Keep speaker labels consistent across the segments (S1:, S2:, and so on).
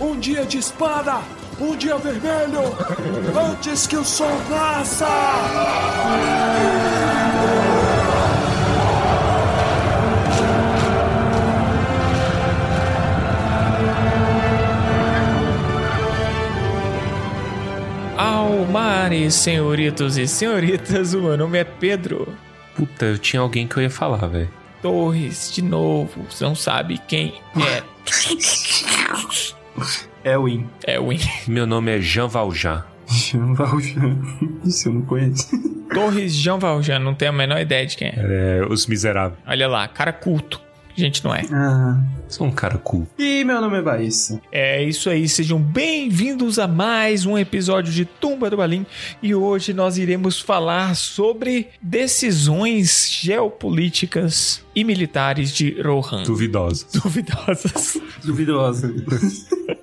S1: Um dia de espada! Um dia vermelho! Antes que o sol nasça!
S2: Almares, senhoritos e senhoritas, o meu nome é Pedro.
S3: Puta, eu tinha alguém que eu ia falar, velho.
S2: Torres, de novo, você não sabe quem é.
S4: É o Win.
S2: É o Win.
S3: Meu nome é Jean Valjean.
S4: Jean Valjean. Isso eu não conheço.
S2: Torres Jean Valjean, não tenho a menor ideia de quem é.
S3: É, Os Miseráveis.
S2: Olha lá, cara culto. Gente, não é.
S4: Ah.
S3: Sou um cara cool.
S4: E meu nome é Baíssa.
S2: É isso aí, sejam bem-vindos a mais um episódio de Tumba do Balim e hoje nós iremos falar sobre decisões geopolíticas e militares de Rohan.
S3: Duvidosa.
S2: Duvidosas.
S4: Duvidosa.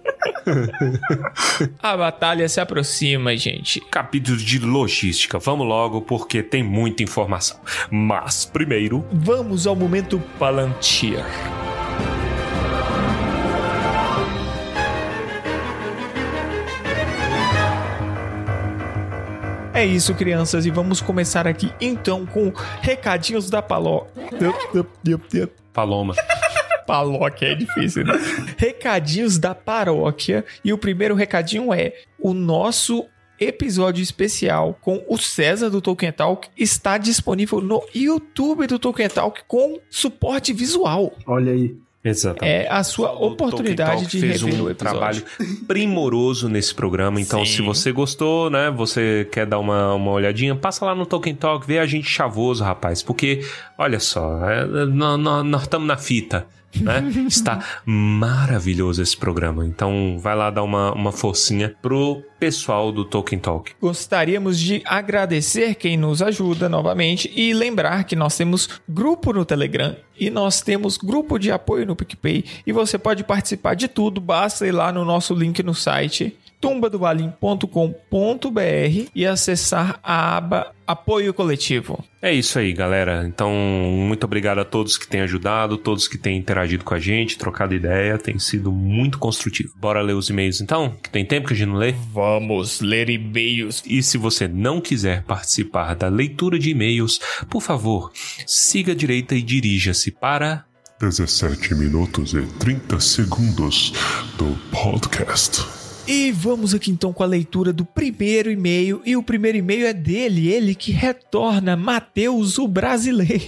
S2: A batalha se aproxima, gente.
S3: Capítulo de logística. Vamos logo, porque tem muita informação. Mas, primeiro,
S2: Vamos ao momento Palantir. É isso, crianças, e vamos começar aqui então com recadinhos da Paló.
S3: Paloma.
S2: Paróquia é difícil, né? recadinhos da paróquia. E o primeiro recadinho é: o nosso episódio especial com o César do Tolkien Talk está disponível no YouTube do Tolkien Talk com suporte visual.
S4: Olha aí.
S3: Exatamente.
S2: É a sua
S3: O
S2: oportunidade de
S3: fez
S2: rever
S3: um
S2: o episódio.
S3: trabalho primoroso nesse programa. Então,
S2: Sim.
S3: se você gostou, né? Você quer dar uma, uma olhadinha, passa lá no Tolkien Talk, vê a gente chavoso, rapaz. Porque, olha só, é, nó- nós estamos na fita. Né? Está maravilhoso esse programa. Então vai lá dar uma, uma forcinha pro pessoal do Tolkien Talk.
S2: Gostaríamos de agradecer quem nos ajuda novamente e lembrar que nós temos grupo no Telegram e nós temos grupo de apoio no PicPay e você pode participar de tudo, basta ir lá no nosso link no site tumbadobalim.com.br e acessar a aba Apoio Coletivo.
S3: É isso aí, galera. Então, muito obrigado a todos que têm ajudado, todos que têm interagido com a gente, trocado ideia, tem sido muito construtivo. Bora ler os e-mails então, que tem tempo que a gente não lê.
S2: Vamos ler e-mails.
S3: E se você não quiser participar da leitura de e-mails, por favor, siga a direita e dirija-se para
S5: 17 minutos e 30 segundos do podcast.
S2: E vamos aqui então com a leitura do primeiro e-mail. E o primeiro e-mail é dele, ele que retorna, Matheus, o brasileiro.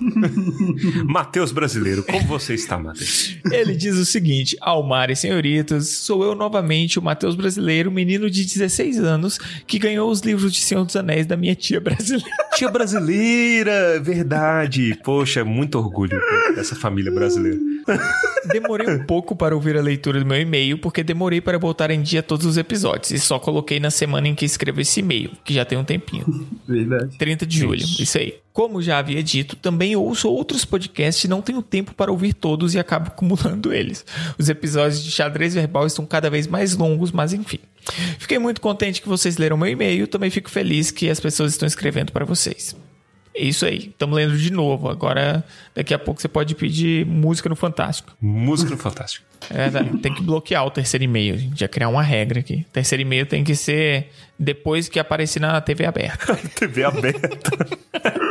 S3: Matheus Brasileiro. Como você está, Matheus?
S2: Ele diz o seguinte: Almar e senhoritas, sou eu novamente, o Matheus brasileiro, menino de 16 anos, que ganhou os livros de Senhor dos Anéis da minha tia brasileira.
S3: Tia brasileira, verdade. Poxa, muito orgulho dessa família brasileira.
S2: Demorei um pouco para ouvir a leitura do meu e-mail, porque demorei para botar em dia todos os episódios. E só coloquei na semana em que escrevi esse e-mail, que já tem um tempinho.
S4: Verdade.
S2: 30 de julho, isso aí. Como já havia dito, também ouço outros podcasts e não tenho tempo para ouvir todos e acabo acumulando eles. Os episódios de xadrez verbal estão cada vez mais longos, mas enfim. Fiquei muito contente que vocês leram meu e-mail, também fico feliz que as pessoas estão escrevendo para vocês. É isso aí, estamos lendo de novo. Agora, daqui a pouco você pode pedir música no Fantástico.
S3: Música no Fantástico.
S2: É tem que bloquear o terceiro e-mail. A gente ia criar uma regra aqui. O terceiro e-mail tem que ser depois que aparecer na TV aberta.
S3: TV aberta.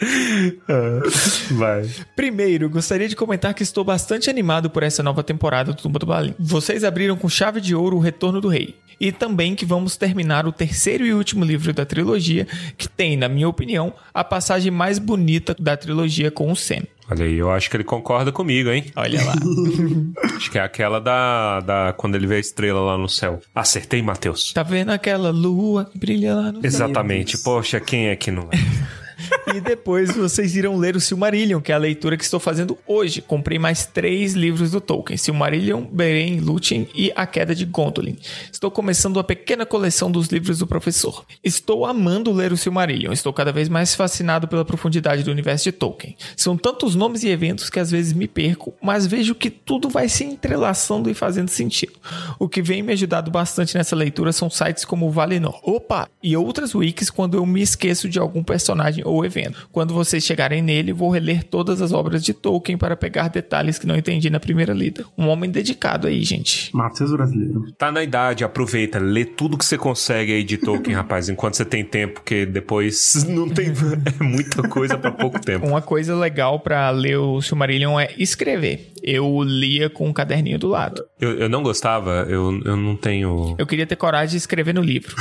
S3: Vai.
S2: Primeiro, gostaria de comentar que estou bastante animado por essa nova temporada do Tumba do Balim. Vocês abriram com chave de ouro o Retorno do Rei. E também que vamos terminar o terceiro e último livro da trilogia, que tem, na minha opinião, a passagem mais bonita da trilogia com o Sam.
S3: Olha aí, eu acho que ele concorda comigo, hein?
S2: Olha lá.
S3: Acho que é aquela da, da quando ele vê a estrela lá no céu. Acertei, Matheus.
S2: tá vendo aquela lua que brilha lá no céu?
S3: Exatamente. Poxa, quem é que não é?
S2: E depois vocês irão ler o Silmarillion, que é a leitura que estou fazendo hoje. Comprei mais três livros do Tolkien: Silmarillion, Beren, Lúthien e A Queda de Gondolin. Estou começando uma pequena coleção dos livros do professor. Estou amando ler o Silmarillion. Estou cada vez mais fascinado pela profundidade do universo de Tolkien. São tantos nomes e eventos que às vezes me perco, mas vejo que tudo vai se entrelaçando e fazendo sentido. O que vem me ajudado bastante nessa leitura são sites como Valinor, opa, e outras wikis quando eu me esqueço de algum personagem ou evento. Quando vocês chegarem nele, vou reler todas as obras de Tolkien para pegar detalhes que não entendi na primeira lida. Um homem dedicado aí, gente.
S4: Matheus brasileiro.
S3: Tá na idade, aproveita, lê tudo que você consegue aí de Tolkien, rapaz, enquanto você tem tempo, porque depois não tem é muita coisa pra pouco tempo.
S2: Uma coisa legal pra ler o Silmarillion é escrever. Eu lia com um caderninho do lado.
S3: Eu, eu não gostava, eu, eu não tenho.
S2: Eu queria ter coragem de escrever no livro.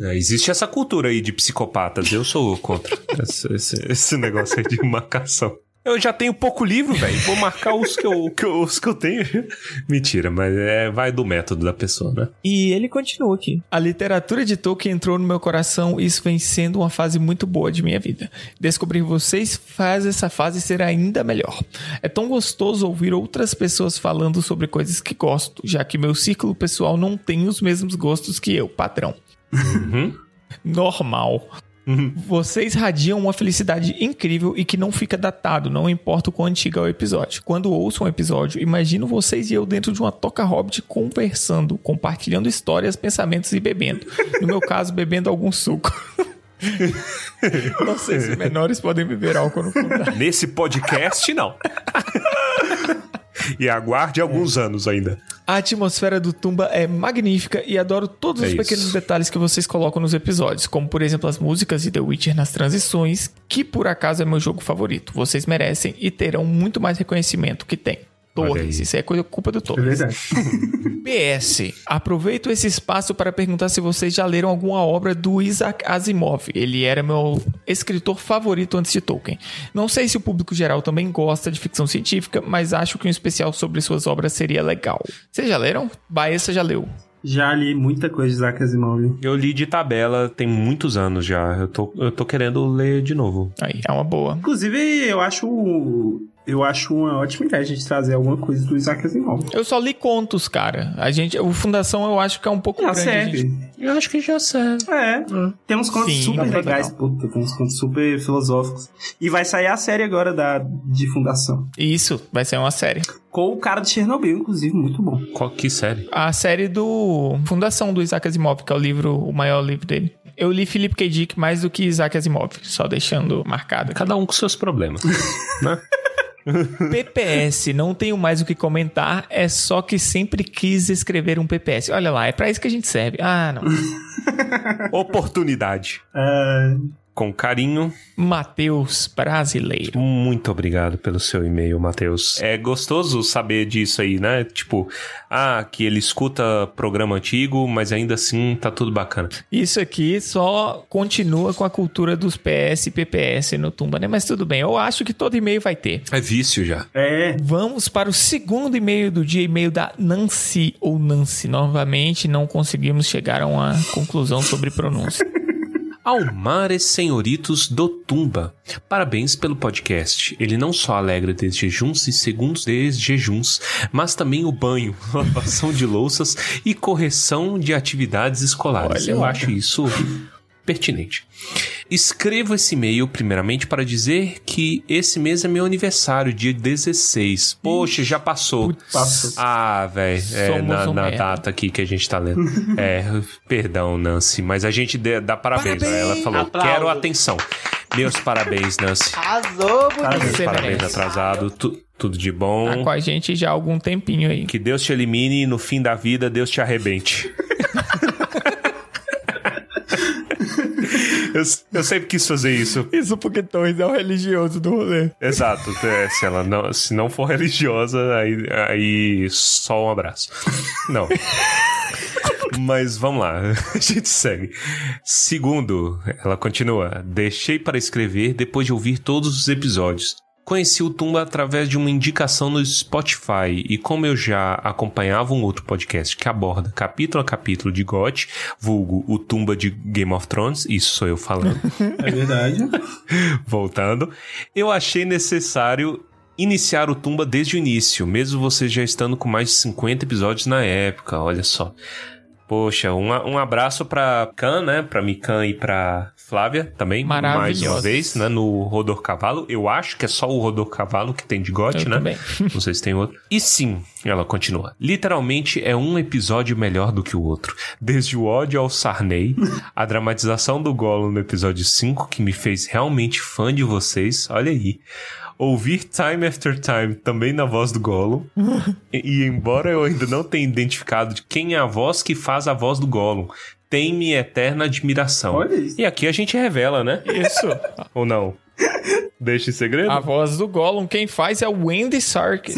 S3: É, existe essa cultura aí de psicopatas, eu sou contra esse, esse- esse negócio aí de marcação. Eu já tenho pouco livro, velho. Vou marcar os que, eu, que eu- os que eu tenho. Mentira, mas é, vai do método da pessoa, né?
S2: E ele continua aqui. A literatura de Tolkien entrou no meu coração e isso vem sendo uma fase muito boa de minha vida. Descobrir vocês faz essa fase ser ainda melhor. É tão gostoso ouvir outras pessoas falando sobre coisas que gosto, já que meu círculo pessoal não tem os mesmos gostos que eu, padrão. Normal. Vocês radiam uma felicidade incrível e que não fica datado, não importa o quão antigo é o episódio. Quando ouço um episódio, imagino vocês e eu dentro de uma toca hobbit conversando, compartilhando histórias, pensamentos e bebendo. No meu caso, bebendo algum suco. não sei se menores podem beber álcool no fundo.
S3: Nesse podcast, não. e aguarde alguns anos ainda.
S2: A atmosfera do Tumba é magnífica e adoro todos
S3: É
S2: os
S3: isso.
S2: pequenos detalhes que vocês colocam nos episódios, como por exemplo as músicas de The Witcher nas transições, que por acaso é meu jogo favorito. Vocês merecem e terão muito mais reconhecimento que tem. Torres, isso é coisa culpa do
S4: É
S2: Torres.
S4: verdade.
S2: PS, aproveito esse espaço para perguntar se vocês já leram alguma obra do Isaac Asimov. Ele era meu escritor favorito antes de Tolkien. Não sei se o público geral também gosta de ficção científica, mas acho que um especial sobre suas obras seria legal. Vocês já leram? Baessa já leu.
S4: Já li muita coisa de Isaac Asimov.
S3: Eu li de tabela tem muitos anos já. Eu tô, eu tô querendo ler de novo.
S2: Aí, é uma boa.
S4: Inclusive, eu acho. Eu acho uma ótima ideia a gente trazer alguma coisa do Isaac Asimov.
S2: Eu só li contos, cara. A gente, o Fundação eu acho que é um pouco
S4: Já
S2: grande. a gente-
S4: serve.
S3: Eu acho que já serve.
S4: É. Tem uns contos
S2: Sim,
S4: super legais, puta. Tem uns contos super filosóficos. E vai sair a série agora da, de Fundação.
S2: Isso, vai ser uma série.
S4: Com o cara de Chernobyl, inclusive, muito bom.
S3: Qual que série?
S2: A série do Fundação do Isaac Asimov, que é o livro, o maior livro dele. Eu li Philip K. Dick mais do que Isaac Asimov, só deixando marcado. aqui.
S3: Cada um com seus problemas. né?
S2: PPS, não tenho mais o que comentar, é só que sempre quis escrever um PPS. Olha lá, é pra isso que a gente serve. Ah, não.
S3: Oportunidade.
S4: É,
S3: Com carinho,
S2: Matheus Brasileiro.
S3: muito obrigado pelo seu e-mail, Matheus. É gostoso saber disso aí, né? Tipo, ah, que ele escuta programa antigo, mas ainda assim tá tudo bacana.
S2: Isso aqui só continua com a cultura dos PS e PPS no Tumba, né? Mas tudo bem, eu acho que todo e-mail vai ter.
S3: É vício já.
S4: é.
S2: Vamos para o segundo e-mail do dia, e-mail da Nancy ou Nancy. Novamente, não conseguimos chegar a uma conclusão sobre pronúncia.
S3: Almares Senhoritos do Tumba. Parabéns pelo podcast. Ele não só alegra desde jejuns e segundos desde jejuns, mas também o banho, lavação de louças e correção de atividades escolares.
S2: Olha,
S3: Eu acho isso pertinente. Escrevo esse e-mail primeiramente para dizer que esse mês é meu aniversário, dia 16. Poxa, já passou.
S4: Passou.
S3: Ah, velho, é na,
S2: um
S3: na data aqui que a gente tá lendo. é, perdão, Nancy, mas a gente dê- dá parabéns.
S2: Parabéns!
S3: Ela falou,
S6: Aplausos.
S3: quero atenção. Meus parabéns, Nancy.
S6: Arrasou, bonito.
S4: Parabéns.
S3: Atrasado. Tu- tudo de bom.
S2: Tá com a gente já há algum tempinho aí.
S3: Que Deus te elimine e no fim da vida Deus te arrebente. eu, eu sempre quis fazer isso.
S2: Isso porque Torres é o religioso do rolê.
S3: Exato. é, se ela não, se não for religiosa, aí, aí só um abraço. Não. Mas vamos lá, a gente segue. Segundo, ela continua: Deixei para escrever depois de ouvir todos os episódios. Conheci o Tumba através de uma indicação no Spotify e como eu já acompanhava um outro podcast que aborda capítulo a capítulo de GOT, vulgo o Tumba de Game of Thrones, isso sou eu falando,
S4: É verdade.
S3: voltando, eu achei necessário iniciar o Tumba desde o início, mesmo você já estando com mais de 50 episódios na época, olha só. Poxa, um, um abraço pra Can, né? Pra Mikan e pra Flávia também. Mais uma vez, né? No Rodor Cavalo. Eu acho que é só o Rodor Cavalo que tem de gote, né?
S2: também.
S3: Não sei se tem outro. E sim, ela continua. Literalmente é um episódio melhor do que o outro. Desde o ódio ao Sarney, a dramatização do Gollum no episódio 5, que me fez realmente fã de vocês. Olha aí. Ouvir Time After Time também na voz do Gollum. e, e embora eu ainda não tenha identificado de quem é a voz que faz a voz do Gollum, tem minha eterna admiração.
S4: Olha isso.
S3: E aqui a gente revela, né?
S2: Isso.
S3: Ou não? Deixa em segredo?
S2: A voz do Gollum, quem faz é o Andy Serkis.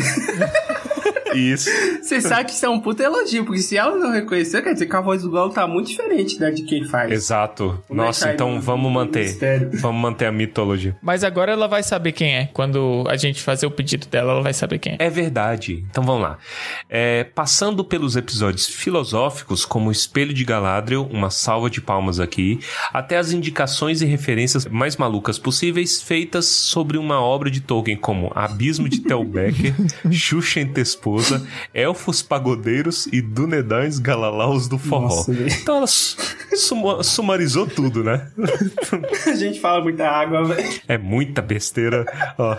S3: Isso.
S4: Você sabe que isso é um puta elogio, porque se ela não reconheceu, quer dizer que a voz do Gollum tá muito diferente da de quem faz.
S3: Exato. Nossa, então
S4: no-
S3: vamos manter.
S4: mistério.
S3: Vamos manter a mitologia.
S2: Mas agora ela vai saber quem é. Quando a gente fazer o pedido dela, ela vai saber quem é.
S3: É verdade. Então vamos lá. É, passando pelos episódios filosóficos, como o Espelho de Galadriel, uma salva de palmas aqui, até as indicações e referências mais malucas possíveis feitas sobre uma obra de Tolkien, como Abismo de Tel Becker, Xuxa entre Esposa, Elfos Pagodeiros e Dunedães Galalaus do Forró.
S4: Nossa,
S3: então ela su- suma- sumarizou tudo, né?
S4: A gente fala muita água, velho.
S3: É muita besteira. Ó.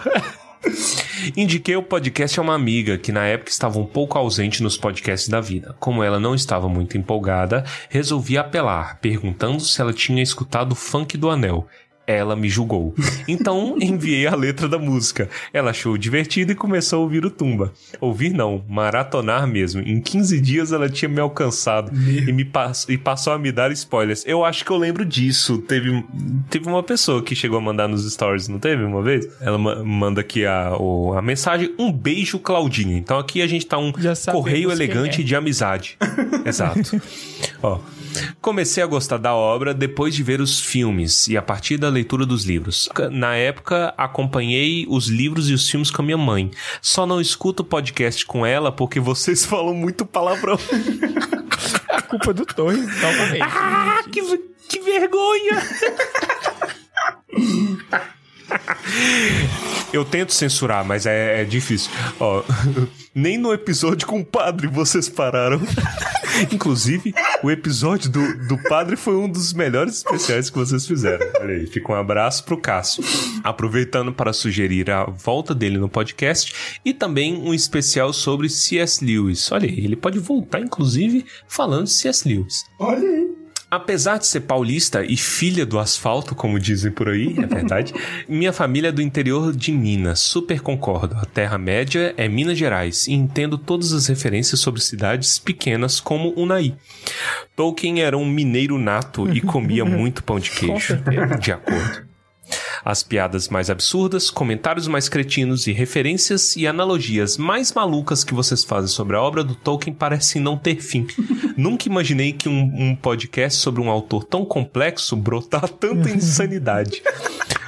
S3: Indiquei o podcast a uma amiga que na época estava um pouco ausente nos podcasts da vida. Como ela não estava muito empolgada, resolvi apelar, perguntando se ela tinha escutado o funk do anel. Ela me julgou. Então enviei a letra da música. Ela achou divertido e começou a ouvir o Tumba. Ouvir não, maratonar mesmo. Em 15 dias ela tinha me alcançado e, me pass e passou a me dar spoilers. Eu acho que eu lembro disso. Teve, teve uma pessoa que chegou a mandar nos stories, não teve uma vez? Ela ma- manda aqui a, o- a mensagem: Um beijo, Claudinha. Então aqui a gente tá um correio
S2: quem
S3: elegante
S2: é.
S3: de amizade. Exato. Ó. Comecei a gostar da obra depois de ver os filmes e a partir da leitura dos livros. Na época, acompanhei os livros e os filmes com a minha mãe. Só não escuto podcast com ela porque vocês falam muito palavrão.
S2: A culpa do Torres, novamente.
S3: Ah, que, que vergonha! Eu tento censurar, mas é, é difícil. Ó, nem no episódio com o padre vocês pararam. Inclusive, o episódio do, do padre foi um dos melhores especiais que vocês fizeram. Olha aí, fica um abraço pro Cássio. Aproveitando para sugerir a volta dele no podcast e também um especial sobre C.S. Lewis. Olha aí, ele pode voltar, inclusive, falando de C.S. Lewis.
S4: Olha aí.
S3: Apesar de ser paulista e filha do asfalto, como dizem por aí, é verdade, minha família é do interior de Minas, super concordo. A Terra-média é Minas Gerais e entendo todas as referências sobre cidades pequenas como Unai. Tolkien era um mineiro nato e comia muito pão de queijo. De acordo. As piadas mais absurdas, comentários mais cretinos e referências e analogias mais malucas que vocês fazem sobre a obra do Tolkien parecem não ter fim. Nunca imaginei que um, um podcast sobre um autor tão complexo brotar tanta insanidade.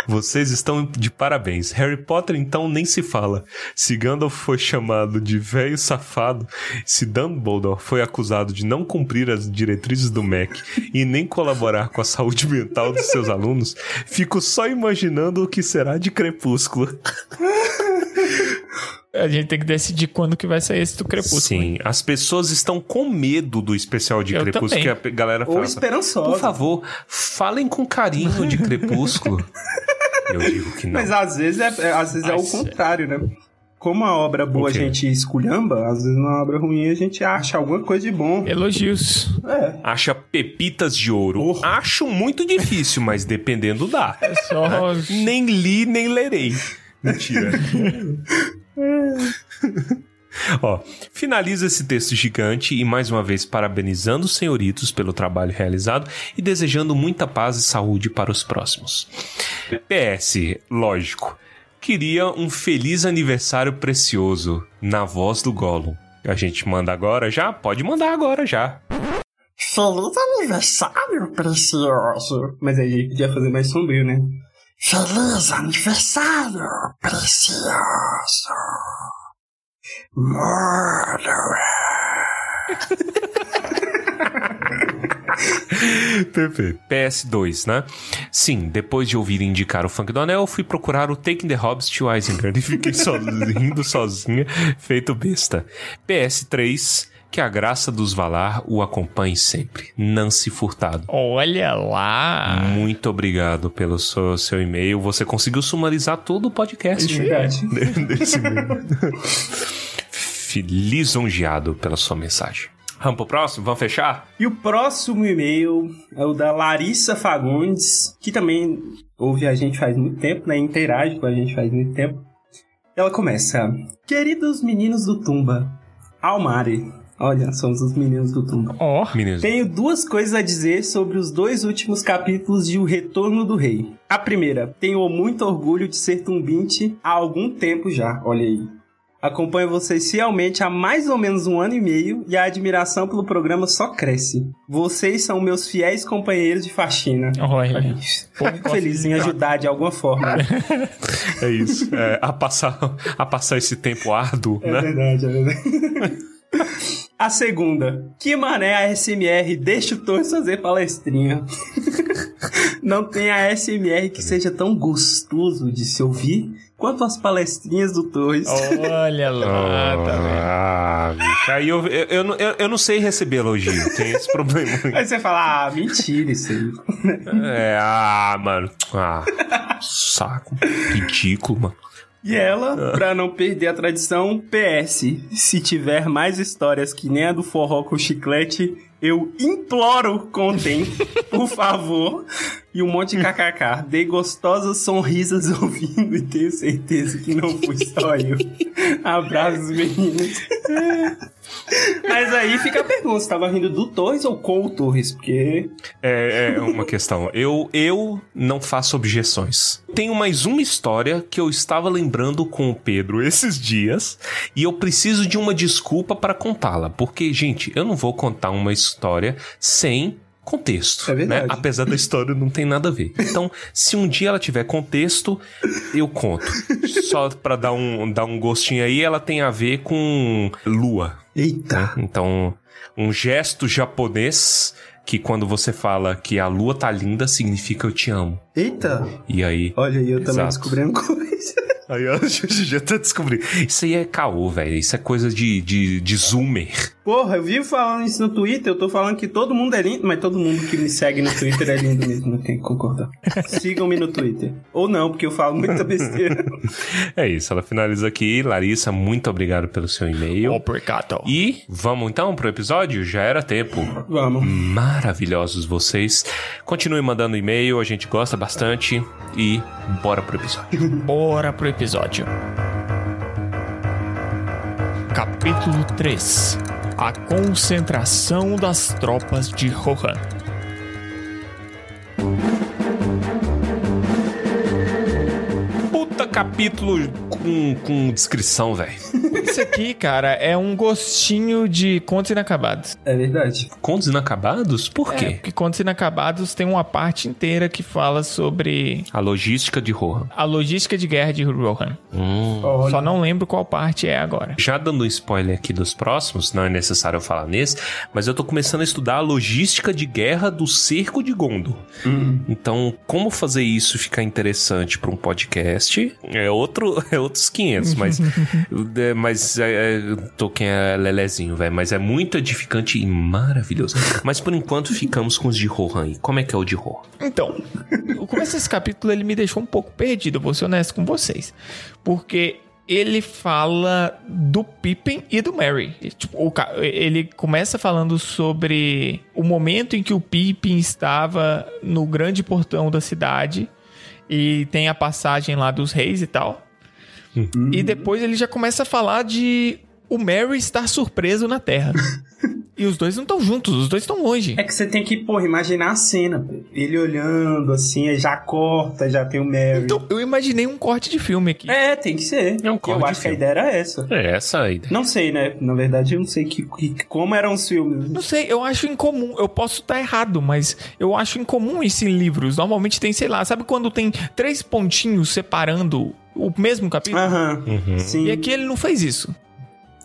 S3: Vocês estão de parabéns. Harry Potter, então, nem se fala. Se Gandalf foi chamado de velho safado, se Dumbledore foi acusado de não cumprir as diretrizes do MEC e nem colaborar com a saúde mental dos seus alunos, fico só imaginando o que será de Crepúsculo.
S2: A gente tem que decidir quando que vai sair esse do Crepúsculo.
S3: Sim, as pessoas estão com medo do especial de
S2: Eu
S3: Crepúsculo
S2: também.
S3: que a galera
S4: Ou
S3: fala.
S4: esperançosa.
S3: Por favor, falem com carinho de Crepúsculo. Eu digo que não.
S4: Mas às vezes é, é- às vezes é o
S2: Mas,
S4: contrário, né? Como a obra boa
S3: O
S4: a gente esculhamba, às vezes na obra ruim a gente acha alguma coisa de bom.
S2: Elogios.
S4: É.
S3: Acha pepitas de ouro. Acho muito difícil, mas dependendo dá.
S2: É só.
S3: Nem li, nem lerei. Mentira. Ó, finalizo esse texto gigante e mais uma vez parabenizando os senhoritos pelo trabalho realizado e desejando muita paz e saúde para os próximos. PS, lógico, queria um feliz aniversário precioso na voz do Gollum. A gente manda agora já? Pode mandar agora já.
S4: Feliz aniversário, precioso. Mas aí ele podia fazer mais sombrio, né? Feliz aniversário, precioso. Murderer.
S3: Perfeito. PS2, né? Sim, depois de ouvir indicar o Funk do Anel, fui procurar o Taking the Hobbs to Isengard e fiquei só rindo sozinha, feito besta. PS3, Que a graça dos Valar o acompanhe sempre. Nancy Furtado.
S2: Olha lá.
S3: Muito obrigado pelo seu, seu e-mail. Você conseguiu sumarizar todo o podcast.
S4: Verdade.
S3: Desse. Lisonjeado pela sua mensagem. Vamos pro próximo? Vamos fechar?
S4: E o próximo e-mail é o da Larissa Fagundes, que também ouve a gente faz muito tempo, né? Interage com a gente faz muito tempo. Ela começa: Queridos meninos do Tumba, Almari. Olha, somos os meninos do Tumba.
S2: Ó.
S3: Meninos.
S4: Tenho duas coisas a dizer sobre os dois últimos capítulos de O Retorno do Rei. A primeira, tenho muito orgulho de ser tumbinte há algum tempo já, olha aí. Acompanho vocês fielmente há mais ou menos um ano e meio e a admiração pelo programa só cresce. Vocês são meus fiéis companheiros de faxina.
S2: Olha.
S4: Fico feliz em ajudar de alguma forma.
S3: É isso. É, a, passar, a passar esse tempo árduo,
S4: É
S3: né?
S4: verdade, é verdade. A segunda, que mané a SMR deixa o Torres fazer palestrinha. Não tem a SMR que seja tão gostoso de se ouvir quanto as palestrinhas do Torres.
S2: Olha lá, tá vendo?
S3: Ah, bicho. Aí eu, eu, eu, não- eu, eu não sei receber elogio. Tem esse problema.
S4: Aí você fala, ah, mentira isso aí.
S3: É, ah, mano. Ah, saco. Ridículo, mano.
S4: E ela, pra não perder a tradição, PS, se tiver mais histórias que nem a do forró com chiclete, eu imploro contem, por favor. E um monte de kkk. Dei gostosas sonrisas ouvindo e tenho certeza que não fui só eu. Abraços, meninos. Mas aí fica a pergunta, você tava rindo do Torres ou com o Torres? Porque...
S3: É, é uma questão. Eu, eu não faço objeções. Tenho mais uma história que eu estava lembrando com o Pedro esses dias e eu preciso de uma desculpa para contá-la. Porque, gente, eu não vou contar uma história sem contexto,
S4: É verdade.
S3: né? Apesar da história não tem nada a ver. Então, se um dia ela tiver contexto, eu conto. Só para dar um, dar um gostinho aí, ela tem a ver com lua.
S4: Eita.
S3: Então, um gesto japonês que quando você fala que a lua tá linda, significa eu te amo.
S4: Eita.
S3: E aí.
S4: Olha aí, eu também
S3: Exato.
S4: descobrindo coisa.
S3: Aí gente já tá descobrindo. Isso aí é caô, velho. Isso é coisa de, de, de zoomer.
S4: Porra, eu vivo falando isso no Twitter, eu tô falando que todo mundo é lindo, mas todo mundo que me segue no Twitter é lindo mesmo, não tem que concordar. Sigam-me no Twitter. Ou não, porque eu falo muita besteira.
S3: É isso, ela finaliza aqui. Larissa, muito obrigado pelo seu e-mail.
S2: Obrigado.
S3: E vamos então pro episódio? Já era tempo.
S4: Vamos.
S3: Maravilhosos vocês. Continue mandando e-mail, a gente gosta bastante. E bora pro episódio.
S2: Bora pro episódio. Capítulo 3 A concentração das tropas de Rohan.
S3: Puta capítulo com, com descrição, velho.
S2: Isso aqui, cara, é um gostinho de Contos Inacabados.
S4: É verdade.
S3: Contos inacabados? Por
S2: É,
S3: quê?
S2: porque Contos Inacabados tem uma parte inteira que fala sobre
S3: A logística de Rohan.
S2: a logística de guerra de Rohan.
S4: Olha.
S2: Só não lembro qual parte é agora.
S3: Já dando um spoiler aqui dos próximos, não é necessário eu falar nesse, mas eu tô começando a estudar a logística de guerra do cerco de Gondor. Então, como fazer isso ficar interessante para um podcast é outro, é outros 500, mas é, mas é, Tolkien é lelezinho, velho, mas é muito edificante e maravilhoso. Mas por enquanto ficamos com os de Rohan. E como é que é o de Rohan?
S2: Então, o começo desse capítulo ele me deixou um pouco perdido, vou ser honesto com vocês. Porque ele fala do Pippin e do Merry. Tipo, ele começa falando sobre o momento em que o Pippin estava no grande portão da cidade e tem a passagem lá dos reis e tal. E depois ele já começa a falar de o Merry estar surpreso na Terra. e os dois não estão juntos, os dois estão longe.
S4: É que você tem que, porra, imaginar a cena. Ele olhando assim, já corta, já tem o Mary.
S2: Então, eu imaginei um corte de filme aqui.
S4: É, tem que ser.
S3: É um corte
S4: Eu acho que a
S3: filme.
S4: ideia era essa.
S3: É essa a ideia.
S4: Não sei, né? Na verdade, eu não sei que, que- como eram os filmes.
S2: Não sei, eu acho incomum. Eu posso estar errado, mas eu acho incomum isso em livros. Normalmente tem, sei lá, sabe quando tem três pontinhos separando o mesmo capítulo?
S4: Aham. Sim.
S2: E aqui ele não fez isso.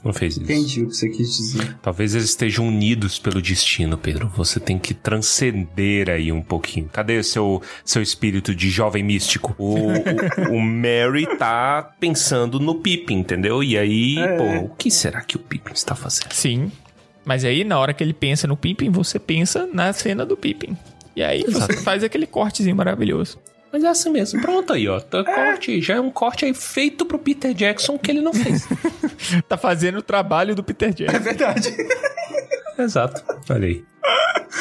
S3: Não fez isso.
S4: Entendi o que você quis dizer.
S3: Talvez eles estejam unidos pelo destino, Pedro. Você tem que transcender aí um pouquinho. Cadê o seu, seu espírito de jovem místico? O, o, o Mary tá pensando no Pippin, entendeu? E aí,
S4: É.
S3: pô, o que será que o Pippin está fazendo?
S2: Sim. Mas aí, na hora que ele pensa no Pippin, você pensa na cena do Pippin. E aí você faz aquele cortezinho maravilhoso.
S3: Mas é assim mesmo. Pronto aí, ó. Tá Corte, já é um corte aí feito pro Peter Jackson que ele não fez.
S2: Tá fazendo o trabalho do Peter
S4: É
S2: Jackson.
S4: verdade.
S3: Exato. Olha aí.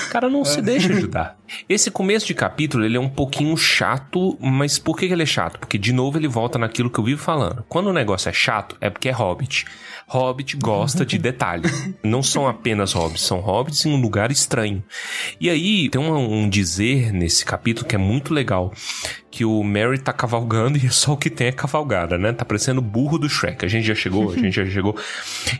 S3: O cara não se deixa ajudar. Esse começo de capítulo, ele é um pouquinho chato, mas por que ele é chato? Porque, de novo, ele volta naquilo que eu vivo falando. Quando o negócio é chato, é porque é Hobbit. Hobbit gosta de detalhe. Não são apenas hobbits, são hobbits em um lugar estranho. E aí, tem um, um dizer nesse capítulo que é muito legal. Que o Mary tá cavalgando e só o que tem é cavalgada, né? Tá parecendo o burro do Shrek. A gente já chegou, a gente já chegou.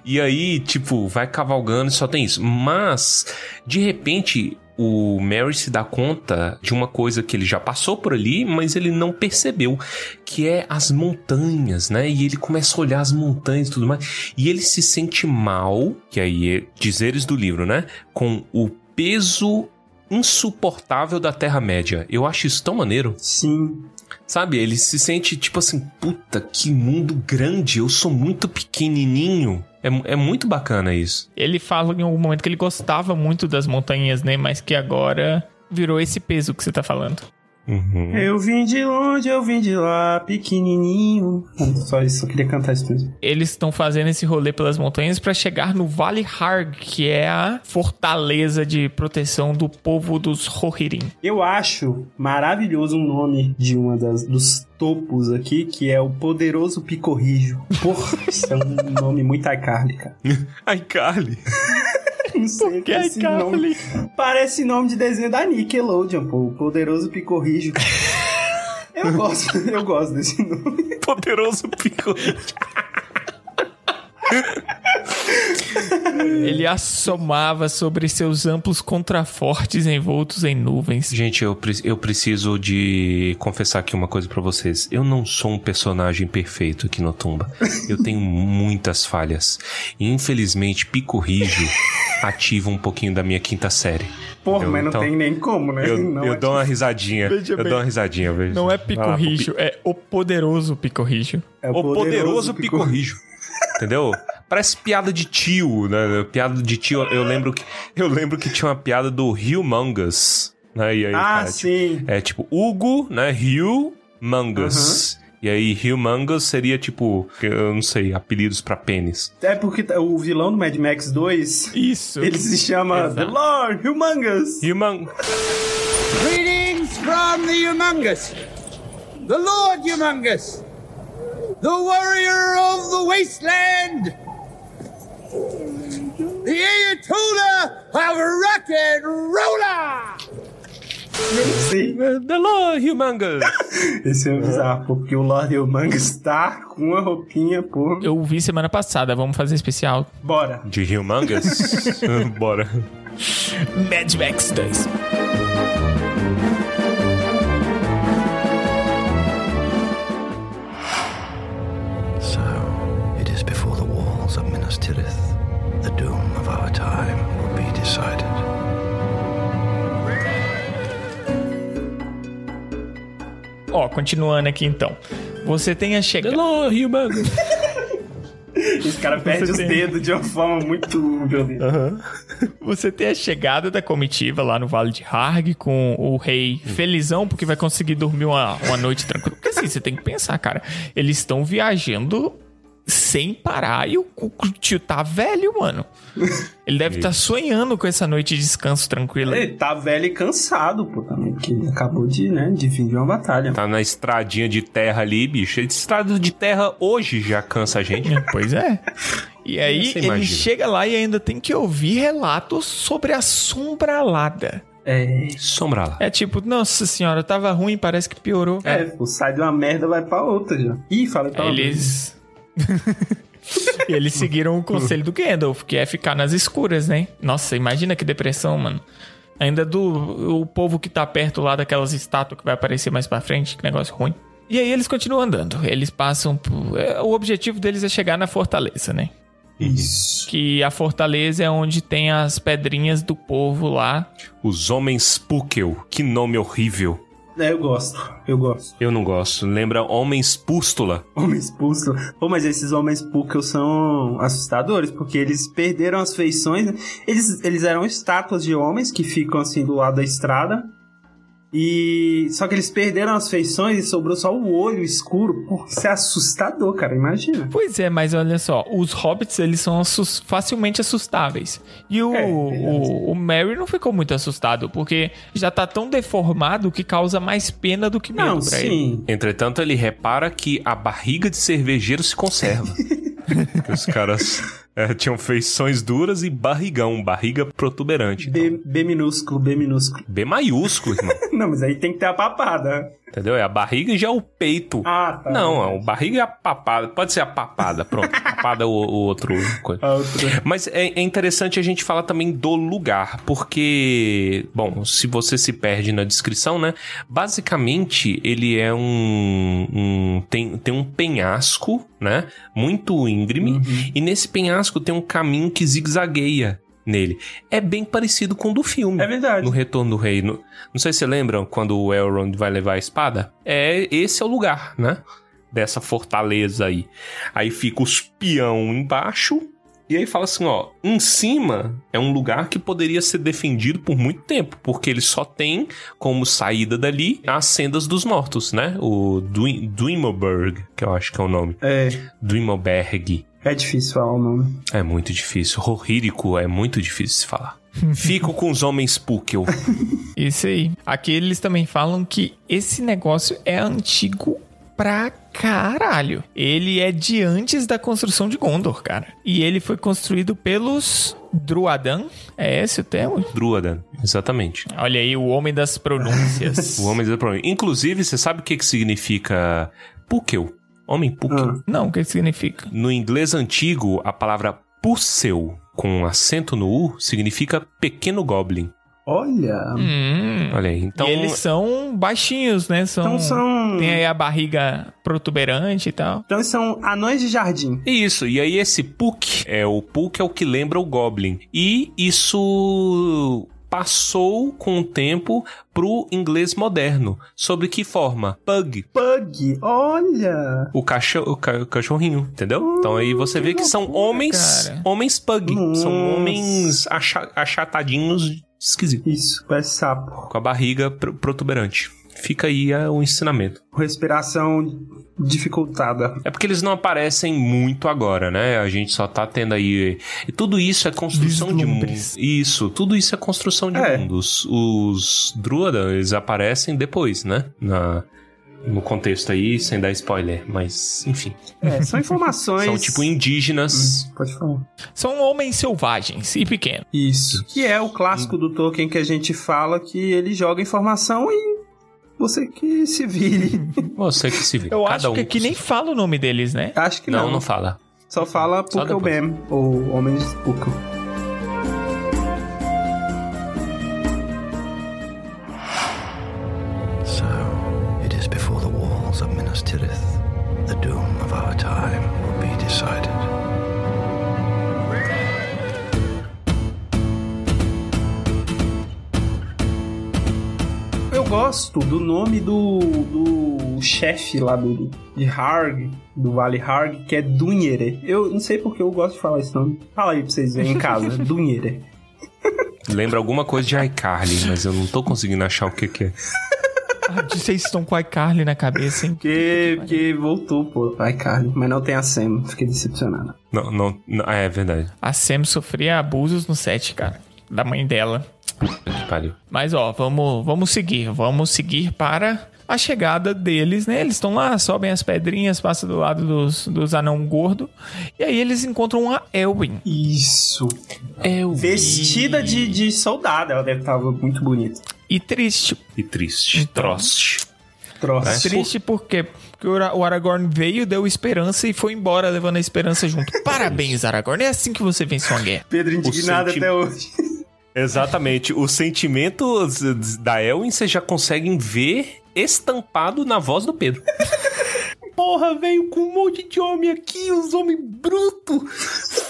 S3: E aí, tipo, vai cavalgando e só tem isso. Mas, de repente, o Mary se dá conta de uma coisa que ele já passou por ali, mas ele não percebeu, que é as montanhas, né? E ele começa a olhar as montanhas e tudo mais, e ele se sente mal, que aí é dizeres do livro, né? Com o peso insuportável da Terra-média. Eu acho isso tão maneiro.
S4: Sim.
S3: Sabe, ele se sente tipo assim, puta, que mundo grande, eu sou muito pequenininho. É, é muito bacana isso.
S2: Ele fala em algum momento que ele gostava muito das montanhas, né? Mas que agora virou esse peso que você tá falando.
S3: Uhum.
S4: Eu vim de longe, eu vim de lá, pequenininho. Só isso, só queria cantar isso mesmo.
S2: Eles estão fazendo esse rolê pelas montanhas pra chegar no Vale Harg, que é a fortaleza de proteção do povo dos Rohirrim.
S4: Eu acho maravilhoso o nome de uma das dos topos aqui, que é o Poderoso Picorrijo. Porra, isso é um nome muito iCarly, cara.
S3: Ai, Carly.
S4: Não sei
S2: Que é
S4: esse nome. Parece nome de desenho da Nickelodeon, pô. O Poderoso Picorrijo. Eu gosto, eu gosto desse nome.
S3: Poderoso picolé.
S2: Ele assomava sobre seus amplos contrafortes envoltos em nuvens.
S3: Gente, eu, pre- eu preciso de confessar aqui uma coisa pra vocês. Eu não sou um personagem perfeito aqui no Tumba. Eu tenho muitas falhas. E, infelizmente, Pico Rijo ativa um pouquinho da minha quinta série.
S4: Porra,
S3: Eu,
S4: mas não
S3: então,
S4: tem nem como, né?
S3: Eu,
S4: não
S3: eu
S4: é
S3: dou uma risadinha.
S2: Veja
S3: eu
S2: bem,
S3: dou uma risadinha. veja.
S2: Não é Pico
S3: lá,
S2: Rijo, é o poderoso Pico Rijo.
S4: É
S3: O poderoso Pico Rijo. Entendeu? Parece piada de tio, né? Piada de tio. Eu lembro que, eu lembro que tinha uma piada do Humongous. Né? E aí,
S4: Ah,
S3: cara,
S4: sim.
S3: É tipo Hugo, né? Humongous. E aí, Humongous seria tipo, eu não sei, apelidos pra pênis.
S4: É porque tá- o vilão do Mad Max 2,
S2: Isso.
S4: ele se chama
S2: Exato.
S4: The Lord Humongous.
S3: Humong...
S6: Greetings from the Humongous, the Lord Humongous, the warrior of the wasteland, the Ayatollah of rock and roller.
S4: Sim.
S3: The Lord Humongous.
S4: Esse é bizarro, porque o Lord Humongous tá com uma roupinha, pô.
S2: Eu vi semana passada, vamos fazer especial.
S4: Bora.
S3: De Humongous? Bora.
S2: Mad Max 2. Ó, continuando aqui então. Você tem a chegada.
S3: Lord Humongous.
S4: Esse cara perde
S2: Você
S4: os
S2: tem-
S4: dedos de uma forma muito violenta.
S2: Você tem a chegada da comitiva lá no Vale de Harg com o rei felizão porque vai conseguir dormir uma, uma noite tranquila. Porque assim, você tem que pensar, cara. Eles estão viajando sem parar e o, o tio tá velho, mano. Ele deve estar sonhando com essa noite de descanso tranquila.
S4: Ele tá velho e cansado, pô, também, porque ele acabou de, né, de fim de uma batalha.
S3: Tá na estradinha de terra ali, bicho. Estrada de terra hoje já cansa a gente.
S2: Pois é. E aí
S3: Você
S2: ele
S3: imagina.
S2: chega lá e ainda tem que ouvir relatos sobre a sombralada.
S4: É,
S3: Sombra lá.
S2: É tipo, nossa senhora, tava ruim, parece que piorou.
S4: é, pô, sai de uma merda vai pra outra já. Ih, falei pra
S2: Eles. E eles seguiram o conselho do Gandalf, que é ficar nas escuras, né? Nossa, imagina que depressão, mano. Ainda do o povo que tá perto lá daquelas estátuas que vai aparecer mais pra frente, que negócio ruim. E aí eles continuam andando. Eles passam por... é, O objetivo deles é chegar na fortaleza, né?
S4: Isso.
S2: Que a fortaleza é onde tem as pedrinhas do povo lá.
S3: Os Homens Pukel. Que nome horrível.
S4: É, eu gosto. Eu gosto.
S3: Eu não gosto. Lembra Homens Pústula.
S4: Homens pústulos. Pô, mas esses homens pústulos são assustadores, porque eles perderam as feições. né? Eles, eles eram estátuas de homens que ficam assim do lado da estrada. E. Só que eles perderam as feições e sobrou só o olho escuro. Pô, isso é assustador, cara. Imagina.
S2: Pois é, mas olha só, os hobbits eles são assus- facilmente assustáveis. E o,
S4: É,
S2: o, o Merry não ficou muito assustado, porque já tá tão deformado que causa mais pena do que medo
S4: Não,
S2: pra ele.
S4: sim.
S3: Entretanto, ele repara que a barriga de cervejeiro se conserva. que os caras é, tinham feições duras e barrigão, barriga protuberante.
S4: B, B minúsculo, B minúsculo.
S3: B maiúsculo, irmão.
S4: Não, mas aí tem que ter a papada.
S3: Entendeu? É a barriga e já é o peito.
S4: Ah, tá.
S3: Não, a barriga é a papada. Pode ser a papada, pronto. papada é o, o outro coisa. Mas é, é interessante a gente falar também do lugar, porque, bom, se você se perde na descrição, né? Basicamente, ele é um. um- tem, tem um penhasco, né? Muito íngreme, e nesse penhasco tem um caminho que zigue-zagueia nele. É bem parecido com o do filme.
S4: É verdade.
S3: No Retorno do Rei. No- não sei se você lembram quando o Elrond vai levar a espada. É, esse é o lugar, né? Dessa fortaleza aí. Aí fica os peão embaixo. E aí fala assim, ó, em cima é um lugar que poderia ser defendido por muito tempo, porque ele só tem como saída dali as sendas dos mortos, né? O Dwim- Dwimoberg, que eu acho que é o nome.
S4: É,
S3: Dwimoberg.
S4: É difícil falar o nome.
S3: É muito difícil. Rohírico é muito difícil de falar. Fico com os homens Pukel.
S2: Isso aí. Aqui eles também falam que esse negócio é antigo pra caralho. Ele é de antes da construção de Gondor, cara. E ele foi construído pelos Druadan. É esse o termo?
S3: Druadan, exatamente.
S2: Olha aí, o homem das pronúncias.
S3: O homem do problema. Inclusive, você sabe o que, que significa Pukel? Homem Pukel.
S4: Ah.
S2: Não, o que significa?
S3: No inglês antigo, a palavra Pucel, com acento no U, significa pequeno goblin.
S4: Olha.
S2: Hum.
S3: Olha aí. Então,
S2: e eles são baixinhos, né? São,
S4: Então são.
S2: Tem aí a barriga protuberante e tal.
S4: Então são anões de jardim.
S3: Isso, e aí esse Puck é o Puck é o que lembra o Goblin. E isso passou com o tempo pro inglês moderno. Sobre que forma? Pug.
S4: Pug, olha.
S3: O, cachorro, o, ca- o cachorrinho, entendeu? Então aí você vê que são homens,
S2: cara.
S3: homens pug. São
S4: Nossa.
S3: homens acha- achatadinhos esquisitos,
S4: Isso, parece sapo.
S3: com a barriga pr- protuberante. Fica aí é, o ensinamento.
S4: Respiração dificultada.
S3: É porque eles não aparecem muito agora, né? A gente só tá tendo aí. E tudo isso é construção de mundo.
S2: Vislumbres.
S3: Isso, tudo isso é construção de
S4: É.
S3: mundos. Os Druadan, eles aparecem depois, né? Na, no contexto aí, sem dar spoiler. Mas, enfim.
S4: É, são informações.
S3: São tipo indígenas.
S4: Pode falar.
S2: São homens selvagens e pequenos.
S4: Isso. Que é o clássico do Tolkien que a gente fala que ele joga informação e você que se vire.
S3: Você que se vê.
S2: Eu
S3: Cada
S2: acho
S3: um
S2: que aqui nem fala o nome deles, né?
S4: Acho que
S3: Não,
S4: não.
S3: não fala.
S4: Só fala
S3: depois.
S4: Bam, ou Homens Pukel. Gosto do nome do, do chefe lá do, de Harg, do Vale Harg, que é Dunhere. Eu não sei porque eu gosto de falar esse nome. Fala aí pra vocês verem em casa, Dunhere.
S3: Lembra alguma coisa de iCarly, mas eu não tô conseguindo achar o que, que é.
S2: Ah, vocês estão com a iCarly na cabeça, hein?
S4: Porque, porque voltou, pô. Ai, Carly. Mas não tem a Sam. Fiquei decepcionado.
S3: Não, não, não é verdade.
S2: A Sam sofria abusos no set, cara. Da mãe dela.
S3: Que pariu.
S2: Mas ó, vamos, vamos seguir. Vamos seguir para a chegada deles, né? Eles estão lá, sobem as pedrinhas, passam do lado dos, dos anão gordo. E aí eles encontram a Elwin.
S4: Isso.
S3: Eu
S4: Vestida de, de soldado. Ela deve estar muito bonita.
S2: E triste.
S3: E triste.
S2: Então.
S3: Troste.
S4: Troço.
S2: Triste porque, porque o Aragorn veio, deu esperança e foi embora levando a esperança junto. Parabéns, Aragorn. É assim que você vence uma guerra.
S4: Pedro indignado
S3: senti-
S4: até hoje.
S3: Exatamente. Os sentimentos da Elwin vocês já conseguem ver estampado na voz do Pedro. Porra, veio com um monte de homem aqui, os homens brutos,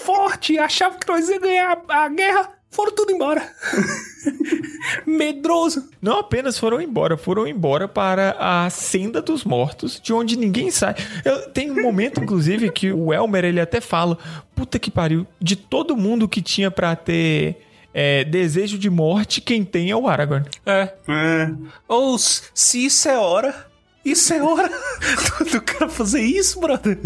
S3: forte, achava que nós ia ganhar a guerra, foram tudo embora. Medroso.
S2: Não apenas foram embora, foram embora para a Senda dos Mortos, de onde ninguém sai. Eu, tem um momento, inclusive, que o Elmer ele até fala: Puta que pariu, de todo mundo que tinha pra ter é, desejo de morte, quem tem é o Aragorn.
S3: É.
S4: É.
S3: Ou s- se isso é hora. Isso é hora do, do cara fazer isso, brother.